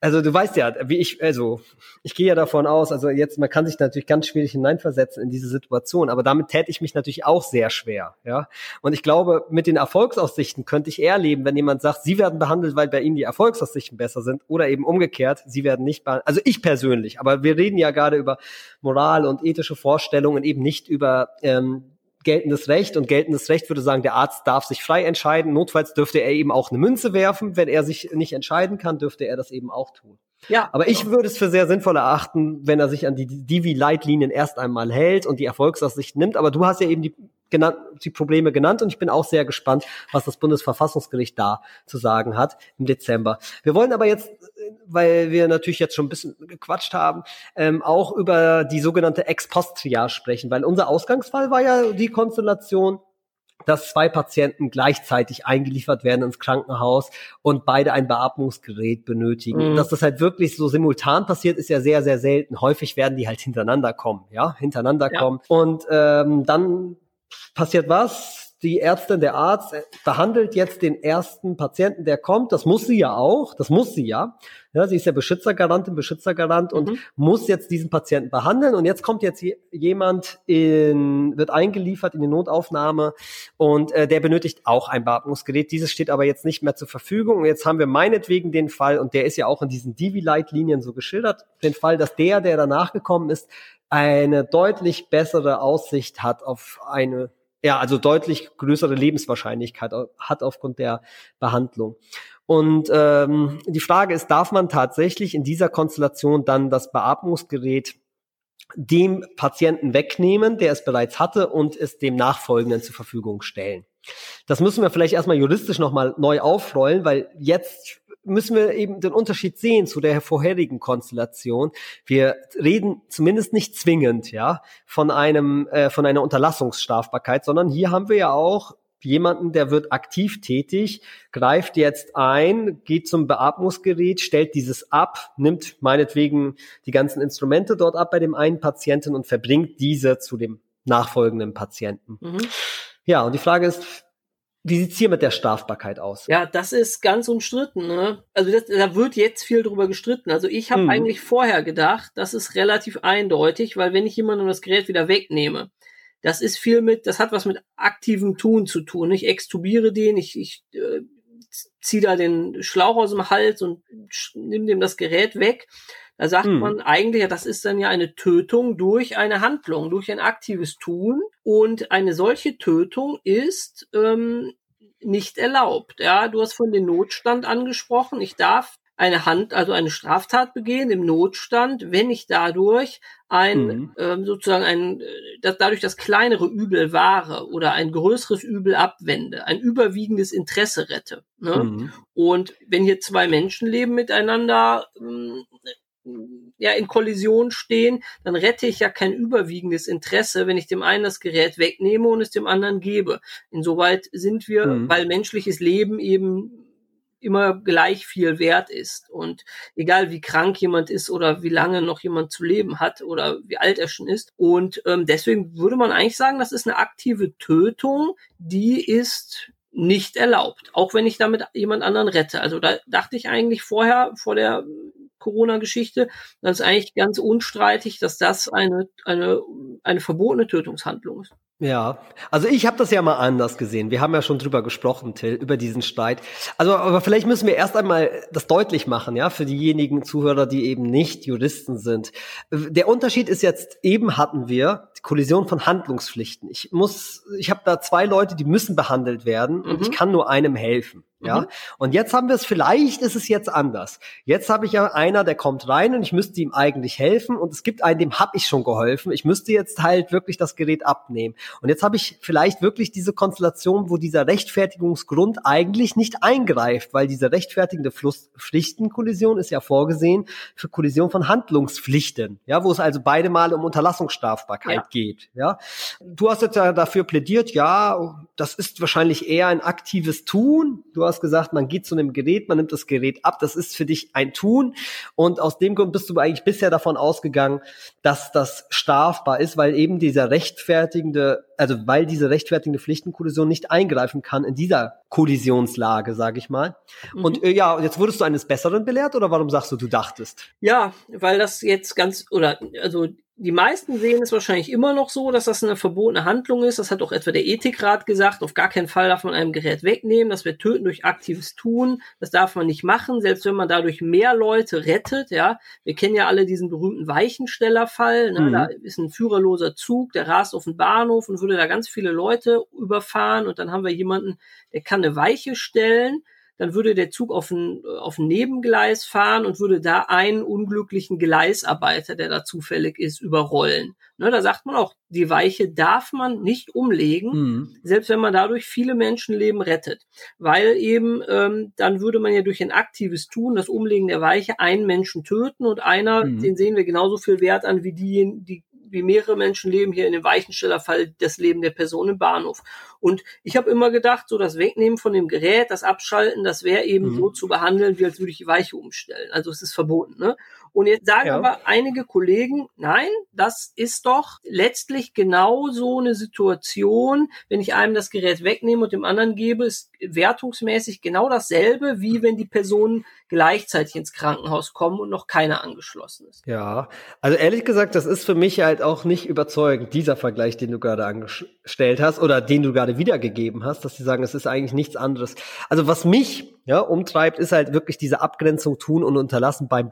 also du weißt ja, wie ich, also ich gehe ja davon aus, also jetzt, man kann sich natürlich ganz schwierig hineinversetzen in diese Situation, aber damit täte ich mich natürlich auch sehr schwer, ja. Und ich glaube, mit den Erfolgsaussichten könnte ich eher leben, wenn jemand sagt, sie werden behandelt, weil bei ihnen die Erfolgsaussichten besser sind, oder eben umgekehrt, sie werden nicht behandelt. Also ich persönlich, aber wir reden ja gerade über Moral und ethische Vorstellungen, eben nicht über ähm, geltendes Recht und geltendes Recht würde sagen, der Arzt darf sich frei entscheiden. Notfalls dürfte er eben auch eine Münze werfen. Wenn er sich nicht entscheiden kann, dürfte er das eben auch tun. Ja. Aber ich würde es für sehr sinnvoll erachten, wenn er sich an die Divi-Leitlinien erst einmal hält und die Erfolgsaussicht nimmt. Aber du hast ja eben die genannt, die Probleme genannt und ich bin auch sehr gespannt, was das Bundesverfassungsgericht da zu sagen hat im Dezember. Wir wollen aber jetzt, weil wir natürlich jetzt schon ein bisschen gequatscht haben, ähm, auch über die sogenannte Ex-Post-Triage sprechen, weil unser Ausgangsfall war ja die Konstellation, dass zwei Patienten gleichzeitig eingeliefert werden ins Krankenhaus und beide ein Beatmungsgerät benötigen. Mhm. Dass das halt wirklich so simultan passiert, ist ja sehr, sehr selten. Häufig werden die halt hintereinander kommen, ja, hintereinander ja. kommen. Und ähm, dann passiert was? Die Ärztin, der Arzt behandelt jetzt den ersten Patienten, der kommt. Das muss sie ja auch. Das muss sie ja. Ja, sie ist ja Beschützergarantin, Beschützergarant und mhm. muss jetzt diesen Patienten behandeln. Und jetzt kommt jetzt jemand in, wird eingeliefert in die Notaufnahme und äh, der benötigt auch ein Beatmungsgerät. Dieses steht aber jetzt nicht mehr zur Verfügung. Und jetzt haben wir meinetwegen den Fall, und der ist ja auch in diesen Divi-Leitlinien so geschildert, den Fall, dass der, der danach gekommen ist, eine deutlich bessere Aussicht hat auf eine ja, also deutlich größere Lebenswahrscheinlichkeit hat aufgrund der Behandlung. Und ähm, die Frage ist, darf man tatsächlich in dieser Konstellation dann das Beatmungsgerät dem Patienten wegnehmen, der es bereits hatte, und es dem Nachfolgenden zur Verfügung stellen? Das müssen wir vielleicht erstmal juristisch nochmal neu aufrollen, weil jetzt müssen wir eben den Unterschied sehen zu der vorherigen Konstellation. Wir reden zumindest nicht zwingend, ja, von einem, äh, von einer Unterlassungsstrafbarkeit, sondern hier haben wir ja auch jemanden, der wird aktiv tätig, greift jetzt ein, geht zum Beatmungsgerät, stellt dieses ab, nimmt meinetwegen die ganzen Instrumente dort ab bei dem einen Patienten und verbringt diese zu dem nachfolgenden Patienten. Mhm. Ja, und die Frage ist, wie sieht's hier mit der Strafbarkeit aus? Ja, das ist ganz umstritten. Ne? Also das, da wird jetzt viel drüber gestritten. Also ich habe hm. eigentlich vorher gedacht, das ist relativ eindeutig, weil wenn ich jemandem das Gerät wieder wegnehme, das ist viel mit, das hat was mit aktivem Tun zu tun. Ich extubiere den, ich, ich äh, ziehe da den Schlauch aus dem Hals und nimm dem das Gerät weg. Da sagt hm. man eigentlich, ja, das ist dann ja eine Tötung durch eine Handlung, durch ein aktives Tun. Und eine solche Tötung ist ähm, nicht erlaubt. Ja, du hast von den Notstand angesprochen. Ich darf eine Hand, also eine Straftat begehen im Notstand, wenn ich dadurch ein mhm. ähm, sozusagen ein das, dadurch das kleinere Übel wahre oder ein größeres Übel abwende, ein überwiegendes Interesse rette. Ne? Mhm. Und wenn hier zwei Menschenleben miteinander ähm, ja in Kollision stehen, dann rette ich ja kein überwiegendes Interesse, wenn ich dem einen das Gerät wegnehme und es dem anderen gebe. Insoweit sind wir, mhm. weil menschliches Leben eben immer gleich viel wert ist. Und egal wie krank jemand ist oder wie lange noch jemand zu leben hat oder wie alt er schon ist. Und ähm, deswegen würde man eigentlich sagen, das ist eine aktive Tötung, die ist nicht erlaubt, auch wenn ich damit jemand anderen rette. Also da dachte ich eigentlich vorher, vor der Corona-Geschichte, das ist eigentlich ganz unstreitig, dass das eine, eine, eine verbotene Tötungshandlung ist. Ja, also ich habe das ja mal anders gesehen. Wir haben ja schon drüber gesprochen, Till, über diesen Streit. Also, aber vielleicht müssen wir erst einmal das deutlich machen, ja, für diejenigen Zuhörer, die eben nicht Juristen sind. Der Unterschied ist jetzt, eben hatten wir Kollision von Handlungspflichten. Ich muss, ich habe da zwei Leute, die müssen behandelt werden und ich mhm. kann nur einem helfen. Ja, mhm. und jetzt haben wir es, vielleicht ist es jetzt anders. Jetzt habe ich ja einer, der kommt rein und ich müsste ihm eigentlich helfen und es gibt einen, dem habe ich schon geholfen. Ich müsste jetzt halt wirklich das Gerät abnehmen. Und jetzt habe ich vielleicht wirklich diese Konstellation, wo dieser Rechtfertigungsgrund eigentlich nicht eingreift, weil diese rechtfertigende Pflichtenkollision ist ja vorgesehen für Kollision von Handlungspflichten, ja, wo es also beide Male um Unterlassungsstrafbarkeit ja. geht, ja. Du hast jetzt ja dafür plädiert, ja, das ist wahrscheinlich eher ein aktives Tun. Du hast gesagt, man geht zu einem Gerät, man nimmt das Gerät ab, das ist für dich ein Tun. Und aus dem Grund bist du eigentlich bisher davon ausgegangen, dass das strafbar ist, weil eben dieser rechtfertigende, also weil diese rechtfertigende Pflichtenkollision nicht eingreifen kann in dieser Kollisionslage, sage ich mal. Mhm. Und äh, ja, jetzt wurdest du eines Besseren belehrt oder warum sagst du, du dachtest? Ja, weil das jetzt ganz, oder also die meisten sehen es wahrscheinlich immer noch so, dass das eine verbotene Handlung ist. Das hat auch etwa der Ethikrat gesagt. Auf gar keinen Fall darf man einem Gerät wegnehmen. Das wird töten durch aktives Tun. Das darf man nicht machen, selbst wenn man dadurch mehr Leute rettet. Ja, wir kennen ja alle diesen berühmten Weichenstellerfall. Ne? Mhm. Da ist ein führerloser Zug, der rast auf den Bahnhof und würde da ganz viele Leute überfahren. Und dann haben wir jemanden, der kann eine Weiche stellen dann würde der Zug auf ein, auf ein Nebengleis fahren und würde da einen unglücklichen Gleisarbeiter, der da zufällig ist, überrollen. Ne, da sagt man auch, die Weiche darf man nicht umlegen, mhm. selbst wenn man dadurch viele Menschenleben rettet. Weil eben ähm, dann würde man ja durch ein aktives Tun, das Umlegen der Weiche, einen Menschen töten und einer, mhm. den sehen wir genauso viel Wert an wie die, die wie mehrere Menschen leben hier in dem Weichenstellerfall das Leben der Person im Bahnhof. Und ich habe immer gedacht, so das Wegnehmen von dem Gerät, das Abschalten, das wäre eben mhm. so zu behandeln, wie als würde ich die Weiche umstellen. Also es ist verboten. Ne? Und jetzt sagen ja. aber einige Kollegen, nein, das ist doch letztlich genau so eine Situation, wenn ich einem das Gerät wegnehme und dem anderen gebe, ist wertungsmäßig genau dasselbe, wie wenn die Personen gleichzeitig ins Krankenhaus kommen und noch keiner angeschlossen ist. Ja, also ehrlich gesagt, das ist für mich halt auch nicht überzeugend, dieser Vergleich, den du gerade angestellt hast oder den du gerade wiedergegeben hast, dass sie sagen, es ist eigentlich nichts anderes. Also was mich ja, umtreibt, ist halt wirklich diese Abgrenzung tun und unterlassen beim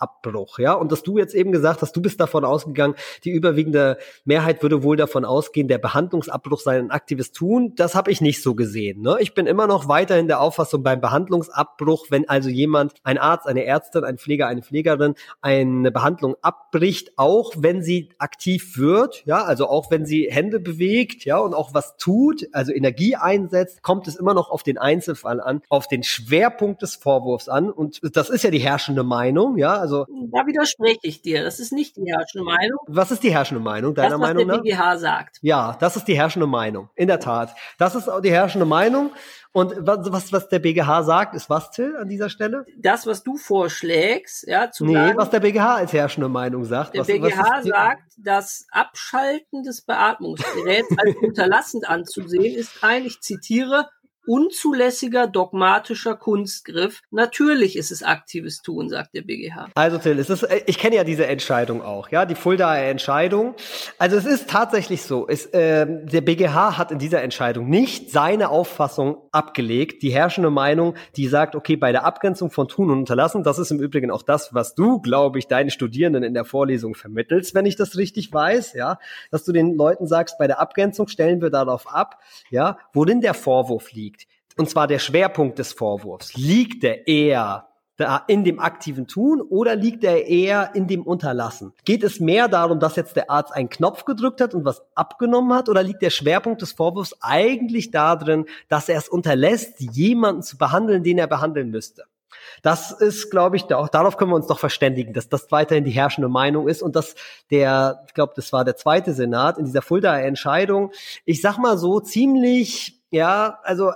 Behandlungsabbruch, ja. Und dass du jetzt eben gesagt hast, du bist davon ausgegangen, die überwiegende Mehrheit würde wohl davon ausgehen, der Behandlungsabbruch sei ein aktives Tun. Das habe ich nicht so gesehen. Ne? Ich bin immer noch weiterhin der Auffassung beim Behandlungsabbruch, wenn also jemand, ein Arzt, eine Ärztin, ein Pfleger, eine Pflegerin eine Behandlung abbricht, auch wenn sie aktiv wird, ja, also auch wenn sie Hände bewegt, ja, und auch was tut, also Energie einsetzt, kommt es immer noch auf den Einzelfall an, auf den den Schwerpunkt des Vorwurfs an. Und das ist ja die herrschende Meinung, ja. Also da widerspreche ich dir. Das ist nicht die herrschende Meinung. Was ist die herrschende Meinung, deiner das, was Meinung nach? der BGH sagt. Ja, das ist die herrschende Meinung. In der Tat. Das ist auch die herrschende Meinung. Und was, was, was der BGH sagt, ist was, Till, an dieser Stelle? Das, was du vorschlägst, ja, zu Nee, sagen, was der BGH als herrschende Meinung sagt. Der was, BGH was sagt, das Abschalten des Beatmungsgeräts als unterlassend anzusehen ist ein, ich zitiere, unzulässiger dogmatischer Kunstgriff. Natürlich ist es aktives Tun, sagt der BGH. Also Till, es ist, ich kenne ja diese Entscheidung auch, ja, die Fuldaer Entscheidung. Also es ist tatsächlich so, es, äh, der BGH hat in dieser Entscheidung nicht seine Auffassung abgelegt, die herrschende Meinung, die sagt, okay, bei der Abgrenzung von Tun und Unterlassen, das ist im Übrigen auch das, was du, glaube ich, deinen Studierenden in der Vorlesung vermittelst, wenn ich das richtig weiß, ja, dass du den Leuten sagst, bei der Abgrenzung stellen wir darauf ab, ja, worin der Vorwurf liegt und zwar der Schwerpunkt des Vorwurfs, liegt der eher da in dem aktiven Tun oder liegt er eher in dem Unterlassen? Geht es mehr darum, dass jetzt der Arzt einen Knopf gedrückt hat und was abgenommen hat oder liegt der Schwerpunkt des Vorwurfs eigentlich darin, dass er es unterlässt, jemanden zu behandeln, den er behandeln müsste? Das ist, glaube ich, auch darauf können wir uns doch verständigen, dass das weiterhin die herrschende Meinung ist und dass der, ich glaube, das war der zweite Senat in dieser Fuldaer Entscheidung, ich sag mal so ziemlich, ja, also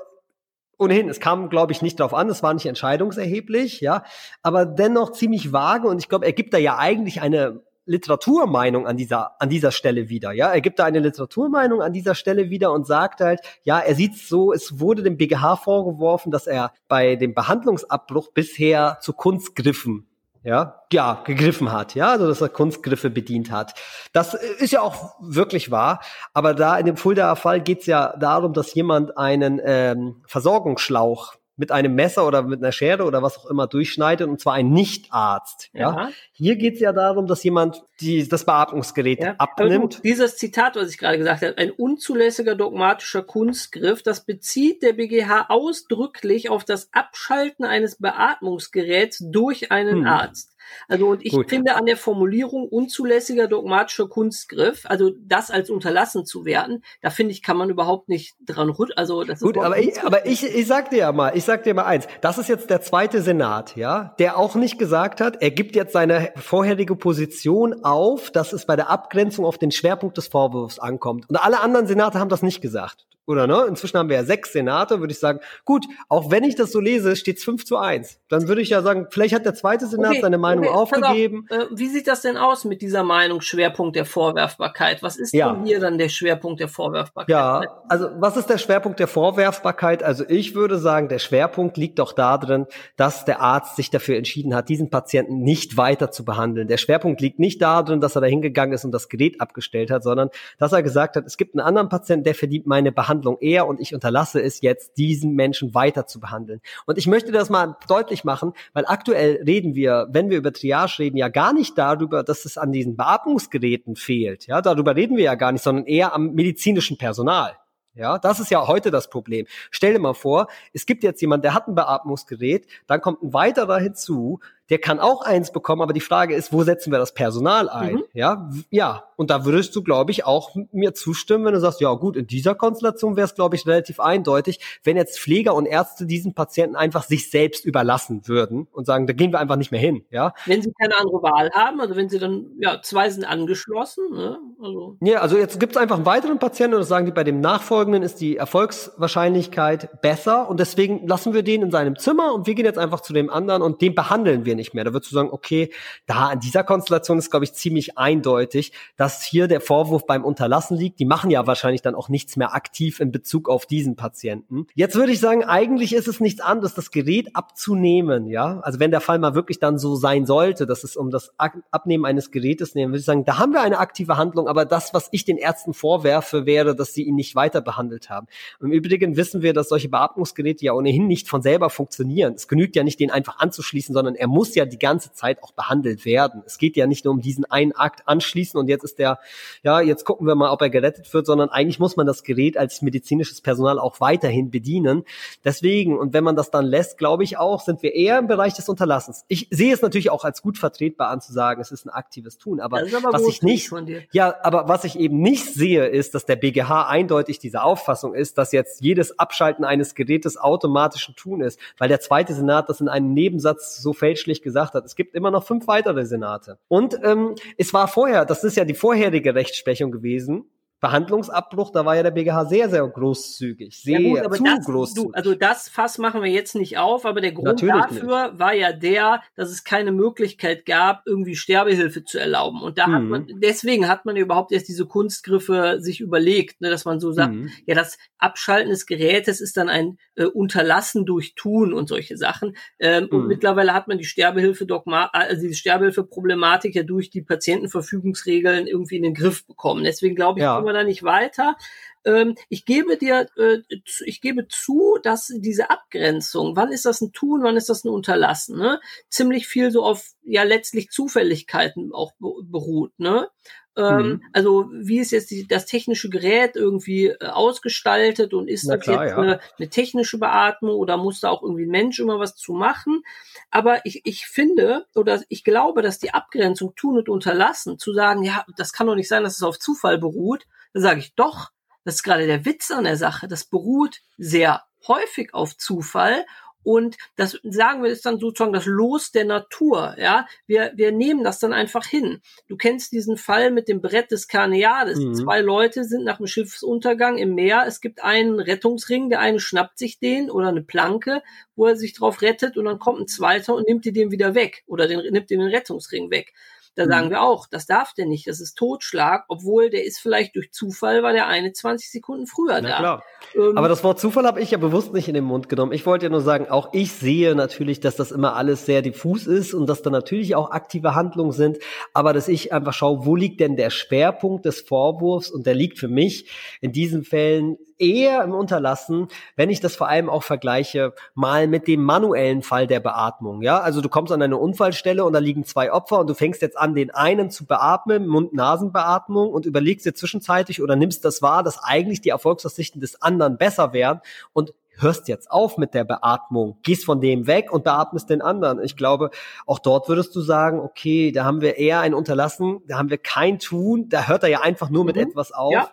ohnehin, es kam, glaube ich, nicht darauf an, es war nicht entscheidungserheblich, ja, aber dennoch ziemlich vage und ich glaube, er gibt da ja eigentlich eine Literaturmeinung an dieser, an dieser Stelle wieder, ja. Er gibt da eine Literaturmeinung an dieser Stelle wieder und sagt halt, ja, er sieht so, es wurde dem BGH vorgeworfen, dass er bei dem Behandlungsabbruch bisher zu Kunstgriffen ja, ja, gegriffen hat, ja, also dass er Kunstgriffe bedient hat. Das ist ja auch wirklich wahr, aber da in dem Fuldaer Fall geht es ja darum, dass jemand einen ähm, Versorgungsschlauch mit einem Messer oder mit einer Schere oder was auch immer durchschneidet, und zwar ein Nichtarzt. Ja. ja. Hier geht es ja darum, dass jemand die, das Beatmungsgerät ja. abnimmt. dieses Zitat, was ich gerade gesagt habe, ein unzulässiger dogmatischer Kunstgriff, das bezieht der BGH ausdrücklich auf das Abschalten eines Beatmungsgeräts durch einen hm. Arzt. Also und ich Gut. finde an der Formulierung unzulässiger dogmatischer Kunstgriff, also das als unterlassen zu werden, da finde ich, kann man überhaupt nicht dran rütteln. Also das Gut, aber ich, aber ich, ich sag dir ja mal, ich sag dir mal eins, das ist jetzt der zweite Senat, ja, der auch nicht gesagt hat, er gibt jetzt seine vorherige Position auf, dass es bei der Abgrenzung auf den Schwerpunkt des Vorwurfs ankommt. Und alle anderen Senate haben das nicht gesagt oder ne? Inzwischen haben wir ja sechs Senate, würde ich sagen, gut, auch wenn ich das so lese, steht es 5 zu 1. Dann würde ich ja sagen, vielleicht hat der zweite Senat okay, seine Meinung okay, aufgegeben. Auf, äh, wie sieht das denn aus mit dieser Meinung Schwerpunkt der Vorwerfbarkeit? Was ist ja. denn hier dann der Schwerpunkt der Vorwerfbarkeit? Ja, also was ist der Schwerpunkt der Vorwerfbarkeit? Also ich würde sagen, der Schwerpunkt liegt doch darin, dass der Arzt sich dafür entschieden hat, diesen Patienten nicht weiter zu behandeln. Der Schwerpunkt liegt nicht darin, dass er da hingegangen ist und das Gerät abgestellt hat, sondern dass er gesagt hat, es gibt einen anderen Patienten, der verdient meine Behandlung Behandlung eher und ich unterlasse es jetzt, diesen Menschen weiter zu behandeln. Und ich möchte das mal deutlich machen, weil aktuell reden wir, wenn wir über Triage reden, ja gar nicht darüber, dass es an diesen Beatmungsgeräten fehlt. Ja, darüber reden wir ja gar nicht, sondern eher am medizinischen Personal. Ja, das ist ja heute das Problem. Stell dir mal vor, es gibt jetzt jemand, der hat ein Beatmungsgerät, dann kommt ein weiterer hinzu, der kann auch eins bekommen, aber die Frage ist, wo setzen wir das Personal ein? Mhm. Ja, ja. Und da würdest du, glaube ich, auch mir zustimmen, wenn du sagst, ja gut, in dieser Konstellation wäre es, glaube ich, relativ eindeutig, wenn jetzt Pfleger und Ärzte diesen Patienten einfach sich selbst überlassen würden und sagen, da gehen wir einfach nicht mehr hin. Ja. Wenn sie keine andere Wahl haben, also wenn sie dann, ja, zwei sind angeschlossen. Ne? Also. Ja, also jetzt gibt es einfach einen weiteren Patienten und das sagen die, bei dem Nachfolgenden ist die Erfolgswahrscheinlichkeit besser und deswegen lassen wir den in seinem Zimmer und wir gehen jetzt einfach zu dem anderen und den behandeln wir wir nicht mehr. Da würdest du sagen, okay, da in dieser Konstellation ist, glaube ich, ziemlich eindeutig, dass hier der Vorwurf beim Unterlassen liegt. Die machen ja wahrscheinlich dann auch nichts mehr aktiv in Bezug auf diesen Patienten. Jetzt würde ich sagen, eigentlich ist es nichts anderes, das Gerät abzunehmen, ja. Also wenn der Fall mal wirklich dann so sein sollte, dass es um das Abnehmen eines Gerätes nehmen, würde ich sagen, da haben wir eine aktive Handlung, aber das, was ich den Ärzten vorwerfe, wäre, dass sie ihn nicht weiter behandelt haben. Im Übrigen wissen wir, dass solche Beatmungsgeräte ja ohnehin nicht von selber funktionieren. Es genügt ja nicht, den einfach anzuschließen, sondern er muss muss ja die ganze Zeit auch behandelt werden. Es geht ja nicht nur um diesen einen Akt anschließen und jetzt ist der, ja, jetzt gucken wir mal, ob er gerettet wird, sondern eigentlich muss man das Gerät als medizinisches Personal auch weiterhin bedienen. Deswegen, und wenn man das dann lässt, glaube ich auch, sind wir eher im Bereich des Unterlassens. Ich sehe es natürlich auch als gut vertretbar an zu sagen, es ist ein aktives Tun, aber, aber was ich nicht, ja, aber was ich eben nicht sehe, ist, dass der BGH eindeutig diese Auffassung ist, dass jetzt jedes Abschalten eines Gerätes automatisch ein Tun ist, weil der zweite Senat das in einem Nebensatz so fälschlich öffentlich gesagt hat. Es gibt immer noch fünf weitere Senate. Und ähm, es war vorher, das ist ja die vorherige Rechtsprechung gewesen, Behandlungsabbruch, da war ja der BGH sehr, sehr großzügig. Sehr ja gut, zu das, großzügig. Du, also das Fass machen wir jetzt nicht auf, aber der Grund Natürlich dafür nicht. war ja der, dass es keine Möglichkeit gab, irgendwie Sterbehilfe zu erlauben. Und da mhm. hat man, deswegen hat man überhaupt erst diese Kunstgriffe sich überlegt, ne, dass man so sagt, mhm. ja, das Abschalten des Gerätes ist dann ein äh, Unterlassen durch Tun und solche Sachen. Ähm, mhm. Und mittlerweile hat man die Sterbehilfe-Dogma, also die Sterbehilfe-Problematik ja durch die Patientenverfügungsregeln irgendwie in den Griff bekommen. Deswegen glaube ich, ja da nicht weiter. Ähm, ich gebe dir, äh, ich gebe zu, dass diese Abgrenzung, wann ist das ein Tun, wann ist das ein Unterlassen, ne? ziemlich viel so auf ja letztlich Zufälligkeiten auch beruht. Ne? Ähm, mhm. Also wie ist jetzt die, das technische Gerät irgendwie äh, ausgestaltet und ist Na das klar, jetzt ja. eine, eine, technische Beatmung oder muss da auch irgendwie ein Mensch immer was zu machen? Aber ich, ich finde oder ich glaube, dass die Abgrenzung tun und unterlassen, zu sagen, ja, das kann doch nicht sein, dass es auf Zufall beruht, da sage ich doch, das ist gerade der Witz an der Sache. Das beruht sehr häufig auf Zufall und das sagen wir ist dann sozusagen das Los der Natur. Ja, wir, wir nehmen das dann einfach hin. Du kennst diesen Fall mit dem Brett des Karneades. Mhm. Zwei Leute sind nach dem Schiffsuntergang im Meer. Es gibt einen Rettungsring. Der eine schnappt sich den oder eine Planke, wo er sich drauf rettet und dann kommt ein zweiter und nimmt dir den wieder weg oder den, nimmt den Rettungsring weg. Da mhm. sagen wir auch, das darf der nicht, das ist Totschlag, obwohl der ist vielleicht durch Zufall, war der eine 20 Sekunden früher Na, da. Klar. Ähm, Aber das Wort Zufall habe ich ja bewusst nicht in den Mund genommen. Ich wollte ja nur sagen, auch ich sehe natürlich, dass das immer alles sehr diffus ist und dass da natürlich auch aktive Handlungen sind, aber dass ich einfach schaue, wo liegt denn der Schwerpunkt des Vorwurfs und der liegt für mich in diesen Fällen eher im Unterlassen, wenn ich das vor allem auch vergleiche, mal mit dem manuellen Fall der Beatmung. Ja, also du kommst an eine Unfallstelle und da liegen zwei Opfer und du fängst jetzt an, den einen zu beatmen, Mund-Nasen-Beatmung und überlegst dir zwischenzeitlich oder nimmst das wahr, dass eigentlich die Erfolgsaussichten des anderen besser wären und hörst jetzt auf mit der Beatmung, gehst von dem weg und beatmest den anderen. Ich glaube, auch dort würdest du sagen, okay, da haben wir eher ein Unterlassen, da haben wir kein Tun, da hört er ja einfach nur mit mhm. etwas auf. Ja,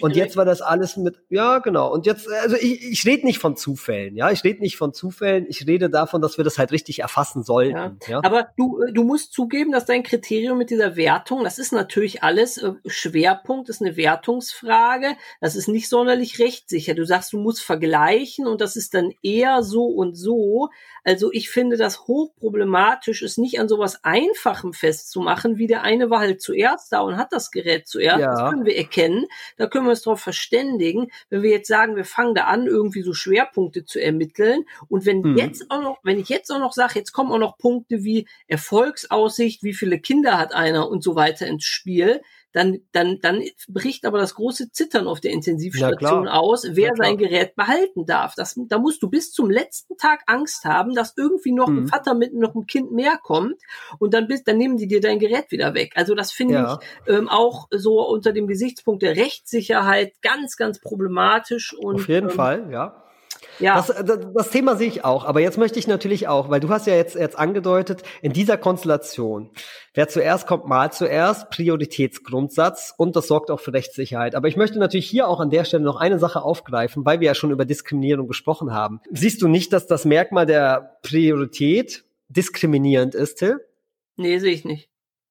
und jetzt war das alles mit, ja, genau. Und jetzt, also ich, ich rede nicht von Zufällen, ja, ich rede nicht von Zufällen, ich rede davon, dass wir das halt richtig erfassen sollten. Ja. ja. Aber du, äh, du musst zugeben, dass dein Kriterium mit dieser Wertung, das ist natürlich alles äh, Schwerpunkt, ist eine Wertungsfrage, das ist nicht sonderlich rechtssicher. Du sagst, du musst vergleichen, vergleichen und das ist dann eher so und so. Also ich finde das hochproblematisch, es nicht an sowas Einfachem festzumachen, wie der eine war halt zuerst da und hat das Gerät zuerst. Ja. Das können wir erkennen. Da können wir uns darauf verständigen. Wenn wir jetzt sagen, wir fangen da an, irgendwie so Schwerpunkte zu ermitteln und wenn mhm. jetzt auch noch, wenn ich jetzt auch noch sage, jetzt kommen auch noch Punkte wie Erfolgsaussicht, wie viele Kinder hat einer und so weiter ins Spiel, dann, dann, dann bricht aber das große Zittern auf der Intensivstation aus, wer sein Gerät behalten darf. Das, da musst du bis zum letzten Tag Angst haben, dass irgendwie noch mhm. ein Vater mit noch einem Kind mehr kommt und dann bist, dann nehmen die dir dein Gerät wieder weg. Also das finde ja. ich ähm, auch so unter dem Gesichtspunkt der Rechtssicherheit ganz, ganz problematisch. Und, auf jeden ähm, Fall, ja. Ja. Das, das, das, Thema sehe ich auch, aber jetzt möchte ich natürlich auch, weil du hast ja jetzt, jetzt angedeutet, in dieser Konstellation, wer zuerst kommt, mal zuerst, Prioritätsgrundsatz und das sorgt auch für Rechtssicherheit. Aber ich möchte natürlich hier auch an der Stelle noch eine Sache aufgreifen, weil wir ja schon über Diskriminierung gesprochen haben. Siehst du nicht, dass das Merkmal der Priorität diskriminierend ist, Till? Nee, sehe ich nicht.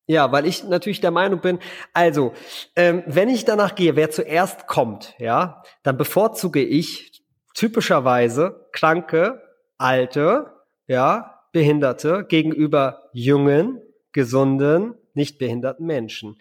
Ja, weil ich natürlich der Meinung bin, also, ähm, wenn ich danach gehe, wer zuerst kommt, ja, dann bevorzuge ich typischerweise kranke, alte, ja, Behinderte gegenüber jungen, gesunden, nicht behinderten Menschen.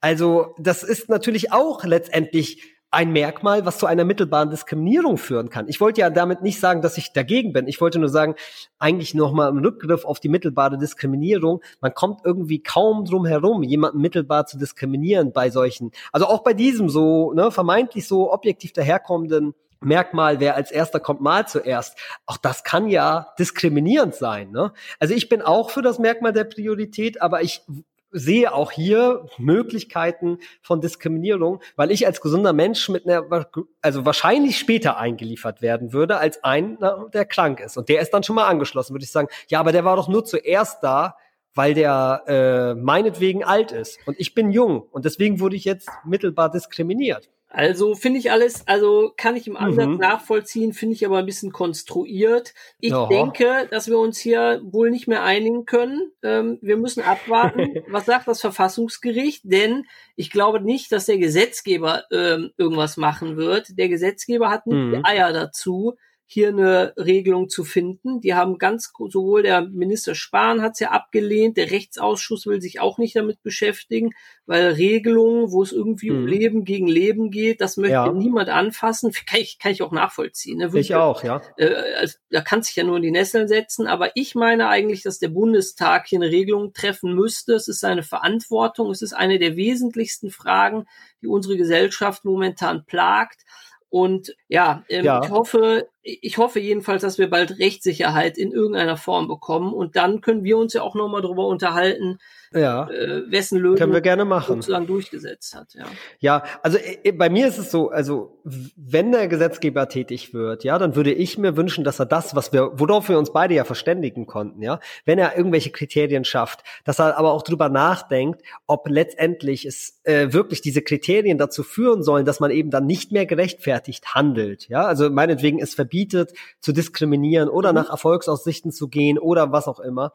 Also das ist natürlich auch letztendlich ein Merkmal, was zu einer mittelbaren Diskriminierung führen kann. Ich wollte ja damit nicht sagen, dass ich dagegen bin. Ich wollte nur sagen, eigentlich nochmal im Rückgriff auf die mittelbare Diskriminierung. Man kommt irgendwie kaum drum herum, jemanden mittelbar zu diskriminieren bei solchen, also auch bei diesem so, ne, vermeintlich so objektiv daherkommenden Merkmal, wer als erster kommt, mal zuerst. Auch das kann ja diskriminierend sein. Ne? Also ich bin auch für das Merkmal der Priorität, aber ich sehe auch hier Möglichkeiten von Diskriminierung, weil ich als gesunder Mensch mit einer, also wahrscheinlich später eingeliefert werden würde als einer, der krank ist. Und der ist dann schon mal angeschlossen, würde ich sagen, ja, aber der war doch nur zuerst da, weil der äh, meinetwegen alt ist. Und ich bin jung und deswegen wurde ich jetzt mittelbar diskriminiert. Also finde ich alles, also kann ich im Ansatz mhm. nachvollziehen, finde ich aber ein bisschen konstruiert. Ich Aha. denke, dass wir uns hier wohl nicht mehr einigen können. Ähm, wir müssen abwarten, was sagt das Verfassungsgericht, denn ich glaube nicht, dass der Gesetzgeber ähm, irgendwas machen wird. Der Gesetzgeber hat nicht mhm. die Eier dazu, hier eine Regelung zu finden. Die haben ganz sowohl der Minister Spahn hat es ja abgelehnt, der Rechtsausschuss will sich auch nicht damit beschäftigen, weil Regelungen, wo es irgendwie mhm. um Leben gegen Leben geht, das möchte ja. niemand anfassen. Kann ich, kann ich auch nachvollziehen. Ne? ich auch, ja. Äh, also, da kann sich ja nur in die Nesseln setzen. Aber ich meine eigentlich, dass der Bundestag hier eine Regelung treffen müsste. Es ist seine Verantwortung. Es ist eine der wesentlichsten Fragen, die unsere Gesellschaft momentan plagt. Und ja, ähm, ja, ich hoffe, ich hoffe jedenfalls, dass wir bald Rechtssicherheit in irgendeiner Form bekommen. Und dann können wir uns ja auch nochmal darüber unterhalten, ja. äh, wessen Lösung Können wir gerne machen. sozusagen durchgesetzt hat. Ja, ja also äh, äh, bei mir ist es so, also wenn der Gesetzgeber tätig wird, ja, dann würde ich mir wünschen, dass er das, was wir, worauf wir uns beide ja verständigen konnten, ja, wenn er irgendwelche Kriterien schafft, dass er aber auch drüber nachdenkt, ob letztendlich es äh, wirklich diese Kriterien dazu führen sollen, dass man eben dann nicht mehr gerechtfertigt handelt, ja, also meinetwegen es verbietet zu diskriminieren oder mhm. nach Erfolgsaussichten zu gehen oder was auch immer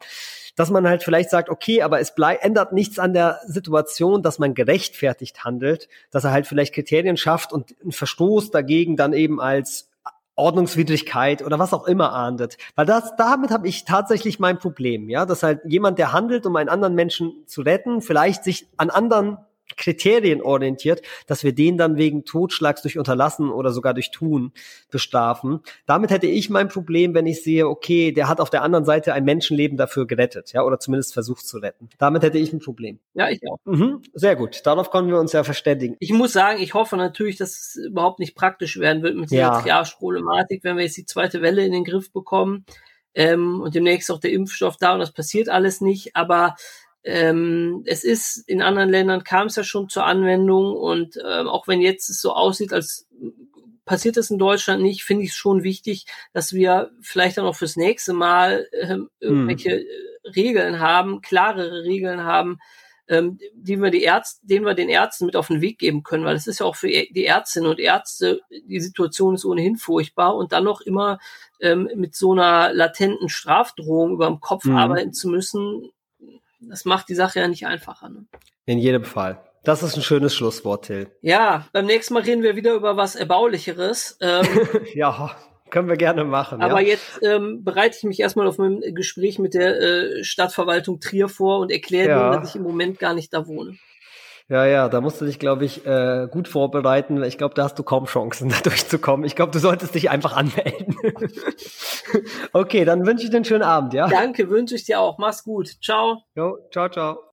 dass man halt vielleicht sagt, okay, aber es bleib, ändert nichts an der Situation, dass man gerechtfertigt handelt, dass er halt vielleicht Kriterien schafft und einen Verstoß dagegen dann eben als Ordnungswidrigkeit oder was auch immer ahndet. Weil das, damit habe ich tatsächlich mein Problem, ja, dass halt jemand, der handelt, um einen anderen Menschen zu retten, vielleicht sich an anderen kriterienorientiert, dass wir den dann wegen Totschlags durch Unterlassen oder sogar durch Tun bestrafen. Damit hätte ich mein Problem, wenn ich sehe, okay, der hat auf der anderen Seite ein Menschenleben dafür gerettet, ja, oder zumindest versucht zu retten. Damit hätte ich ein Problem. Ja, ich auch. Mhm, sehr gut. Darauf können wir uns ja verständigen. Ich muss sagen, ich hoffe natürlich, dass es überhaupt nicht praktisch werden wird mit dieser Ja. Triage-Problematik, wenn wir jetzt die zweite Welle in den Griff bekommen ähm, und demnächst auch der Impfstoff da und das passiert alles nicht. Aber ähm, es ist in anderen Ländern kam es ja schon zur Anwendung und ähm, auch wenn jetzt es so aussieht, als passiert es in Deutschland nicht, finde ich es schon wichtig, dass wir vielleicht dann auch fürs nächste Mal ähm, irgendwelche äh, Regeln haben, klarere Regeln haben, ähm, die wir die Ärzte, denen wir den Ärzten mit auf den Weg geben können, weil es ist ja auch für die Ärztinnen und Ärzte, die Situation ist ohnehin furchtbar und dann noch immer ähm, mit so einer latenten Strafdrohung über dem Kopf Mhm. arbeiten zu müssen, das macht die Sache ja nicht einfacher. Ne? In jedem Fall. Das ist ein schönes Schlusswort, Till. Ja, beim nächsten Mal reden wir wieder über was Erbaulicheres. Ähm, ja, können wir gerne machen. aber ja. jetzt ähm, bereite ich mich erstmal auf mein Gespräch mit der äh, Stadtverwaltung Trier vor und erkläre Ja. denen, dass ich im Moment gar nicht da wohne. Ja, ja, da musst du dich, glaube ich, äh, gut vorbereiten. Ich glaube, da hast du kaum Chancen, da durchzukommen. Ich glaube, du solltest dich einfach anmelden. okay, dann wünsche ich dir einen schönen Abend, ja? Danke, wünsche ich dir auch. Mach's gut. Ciao. Jo, ciao, ciao.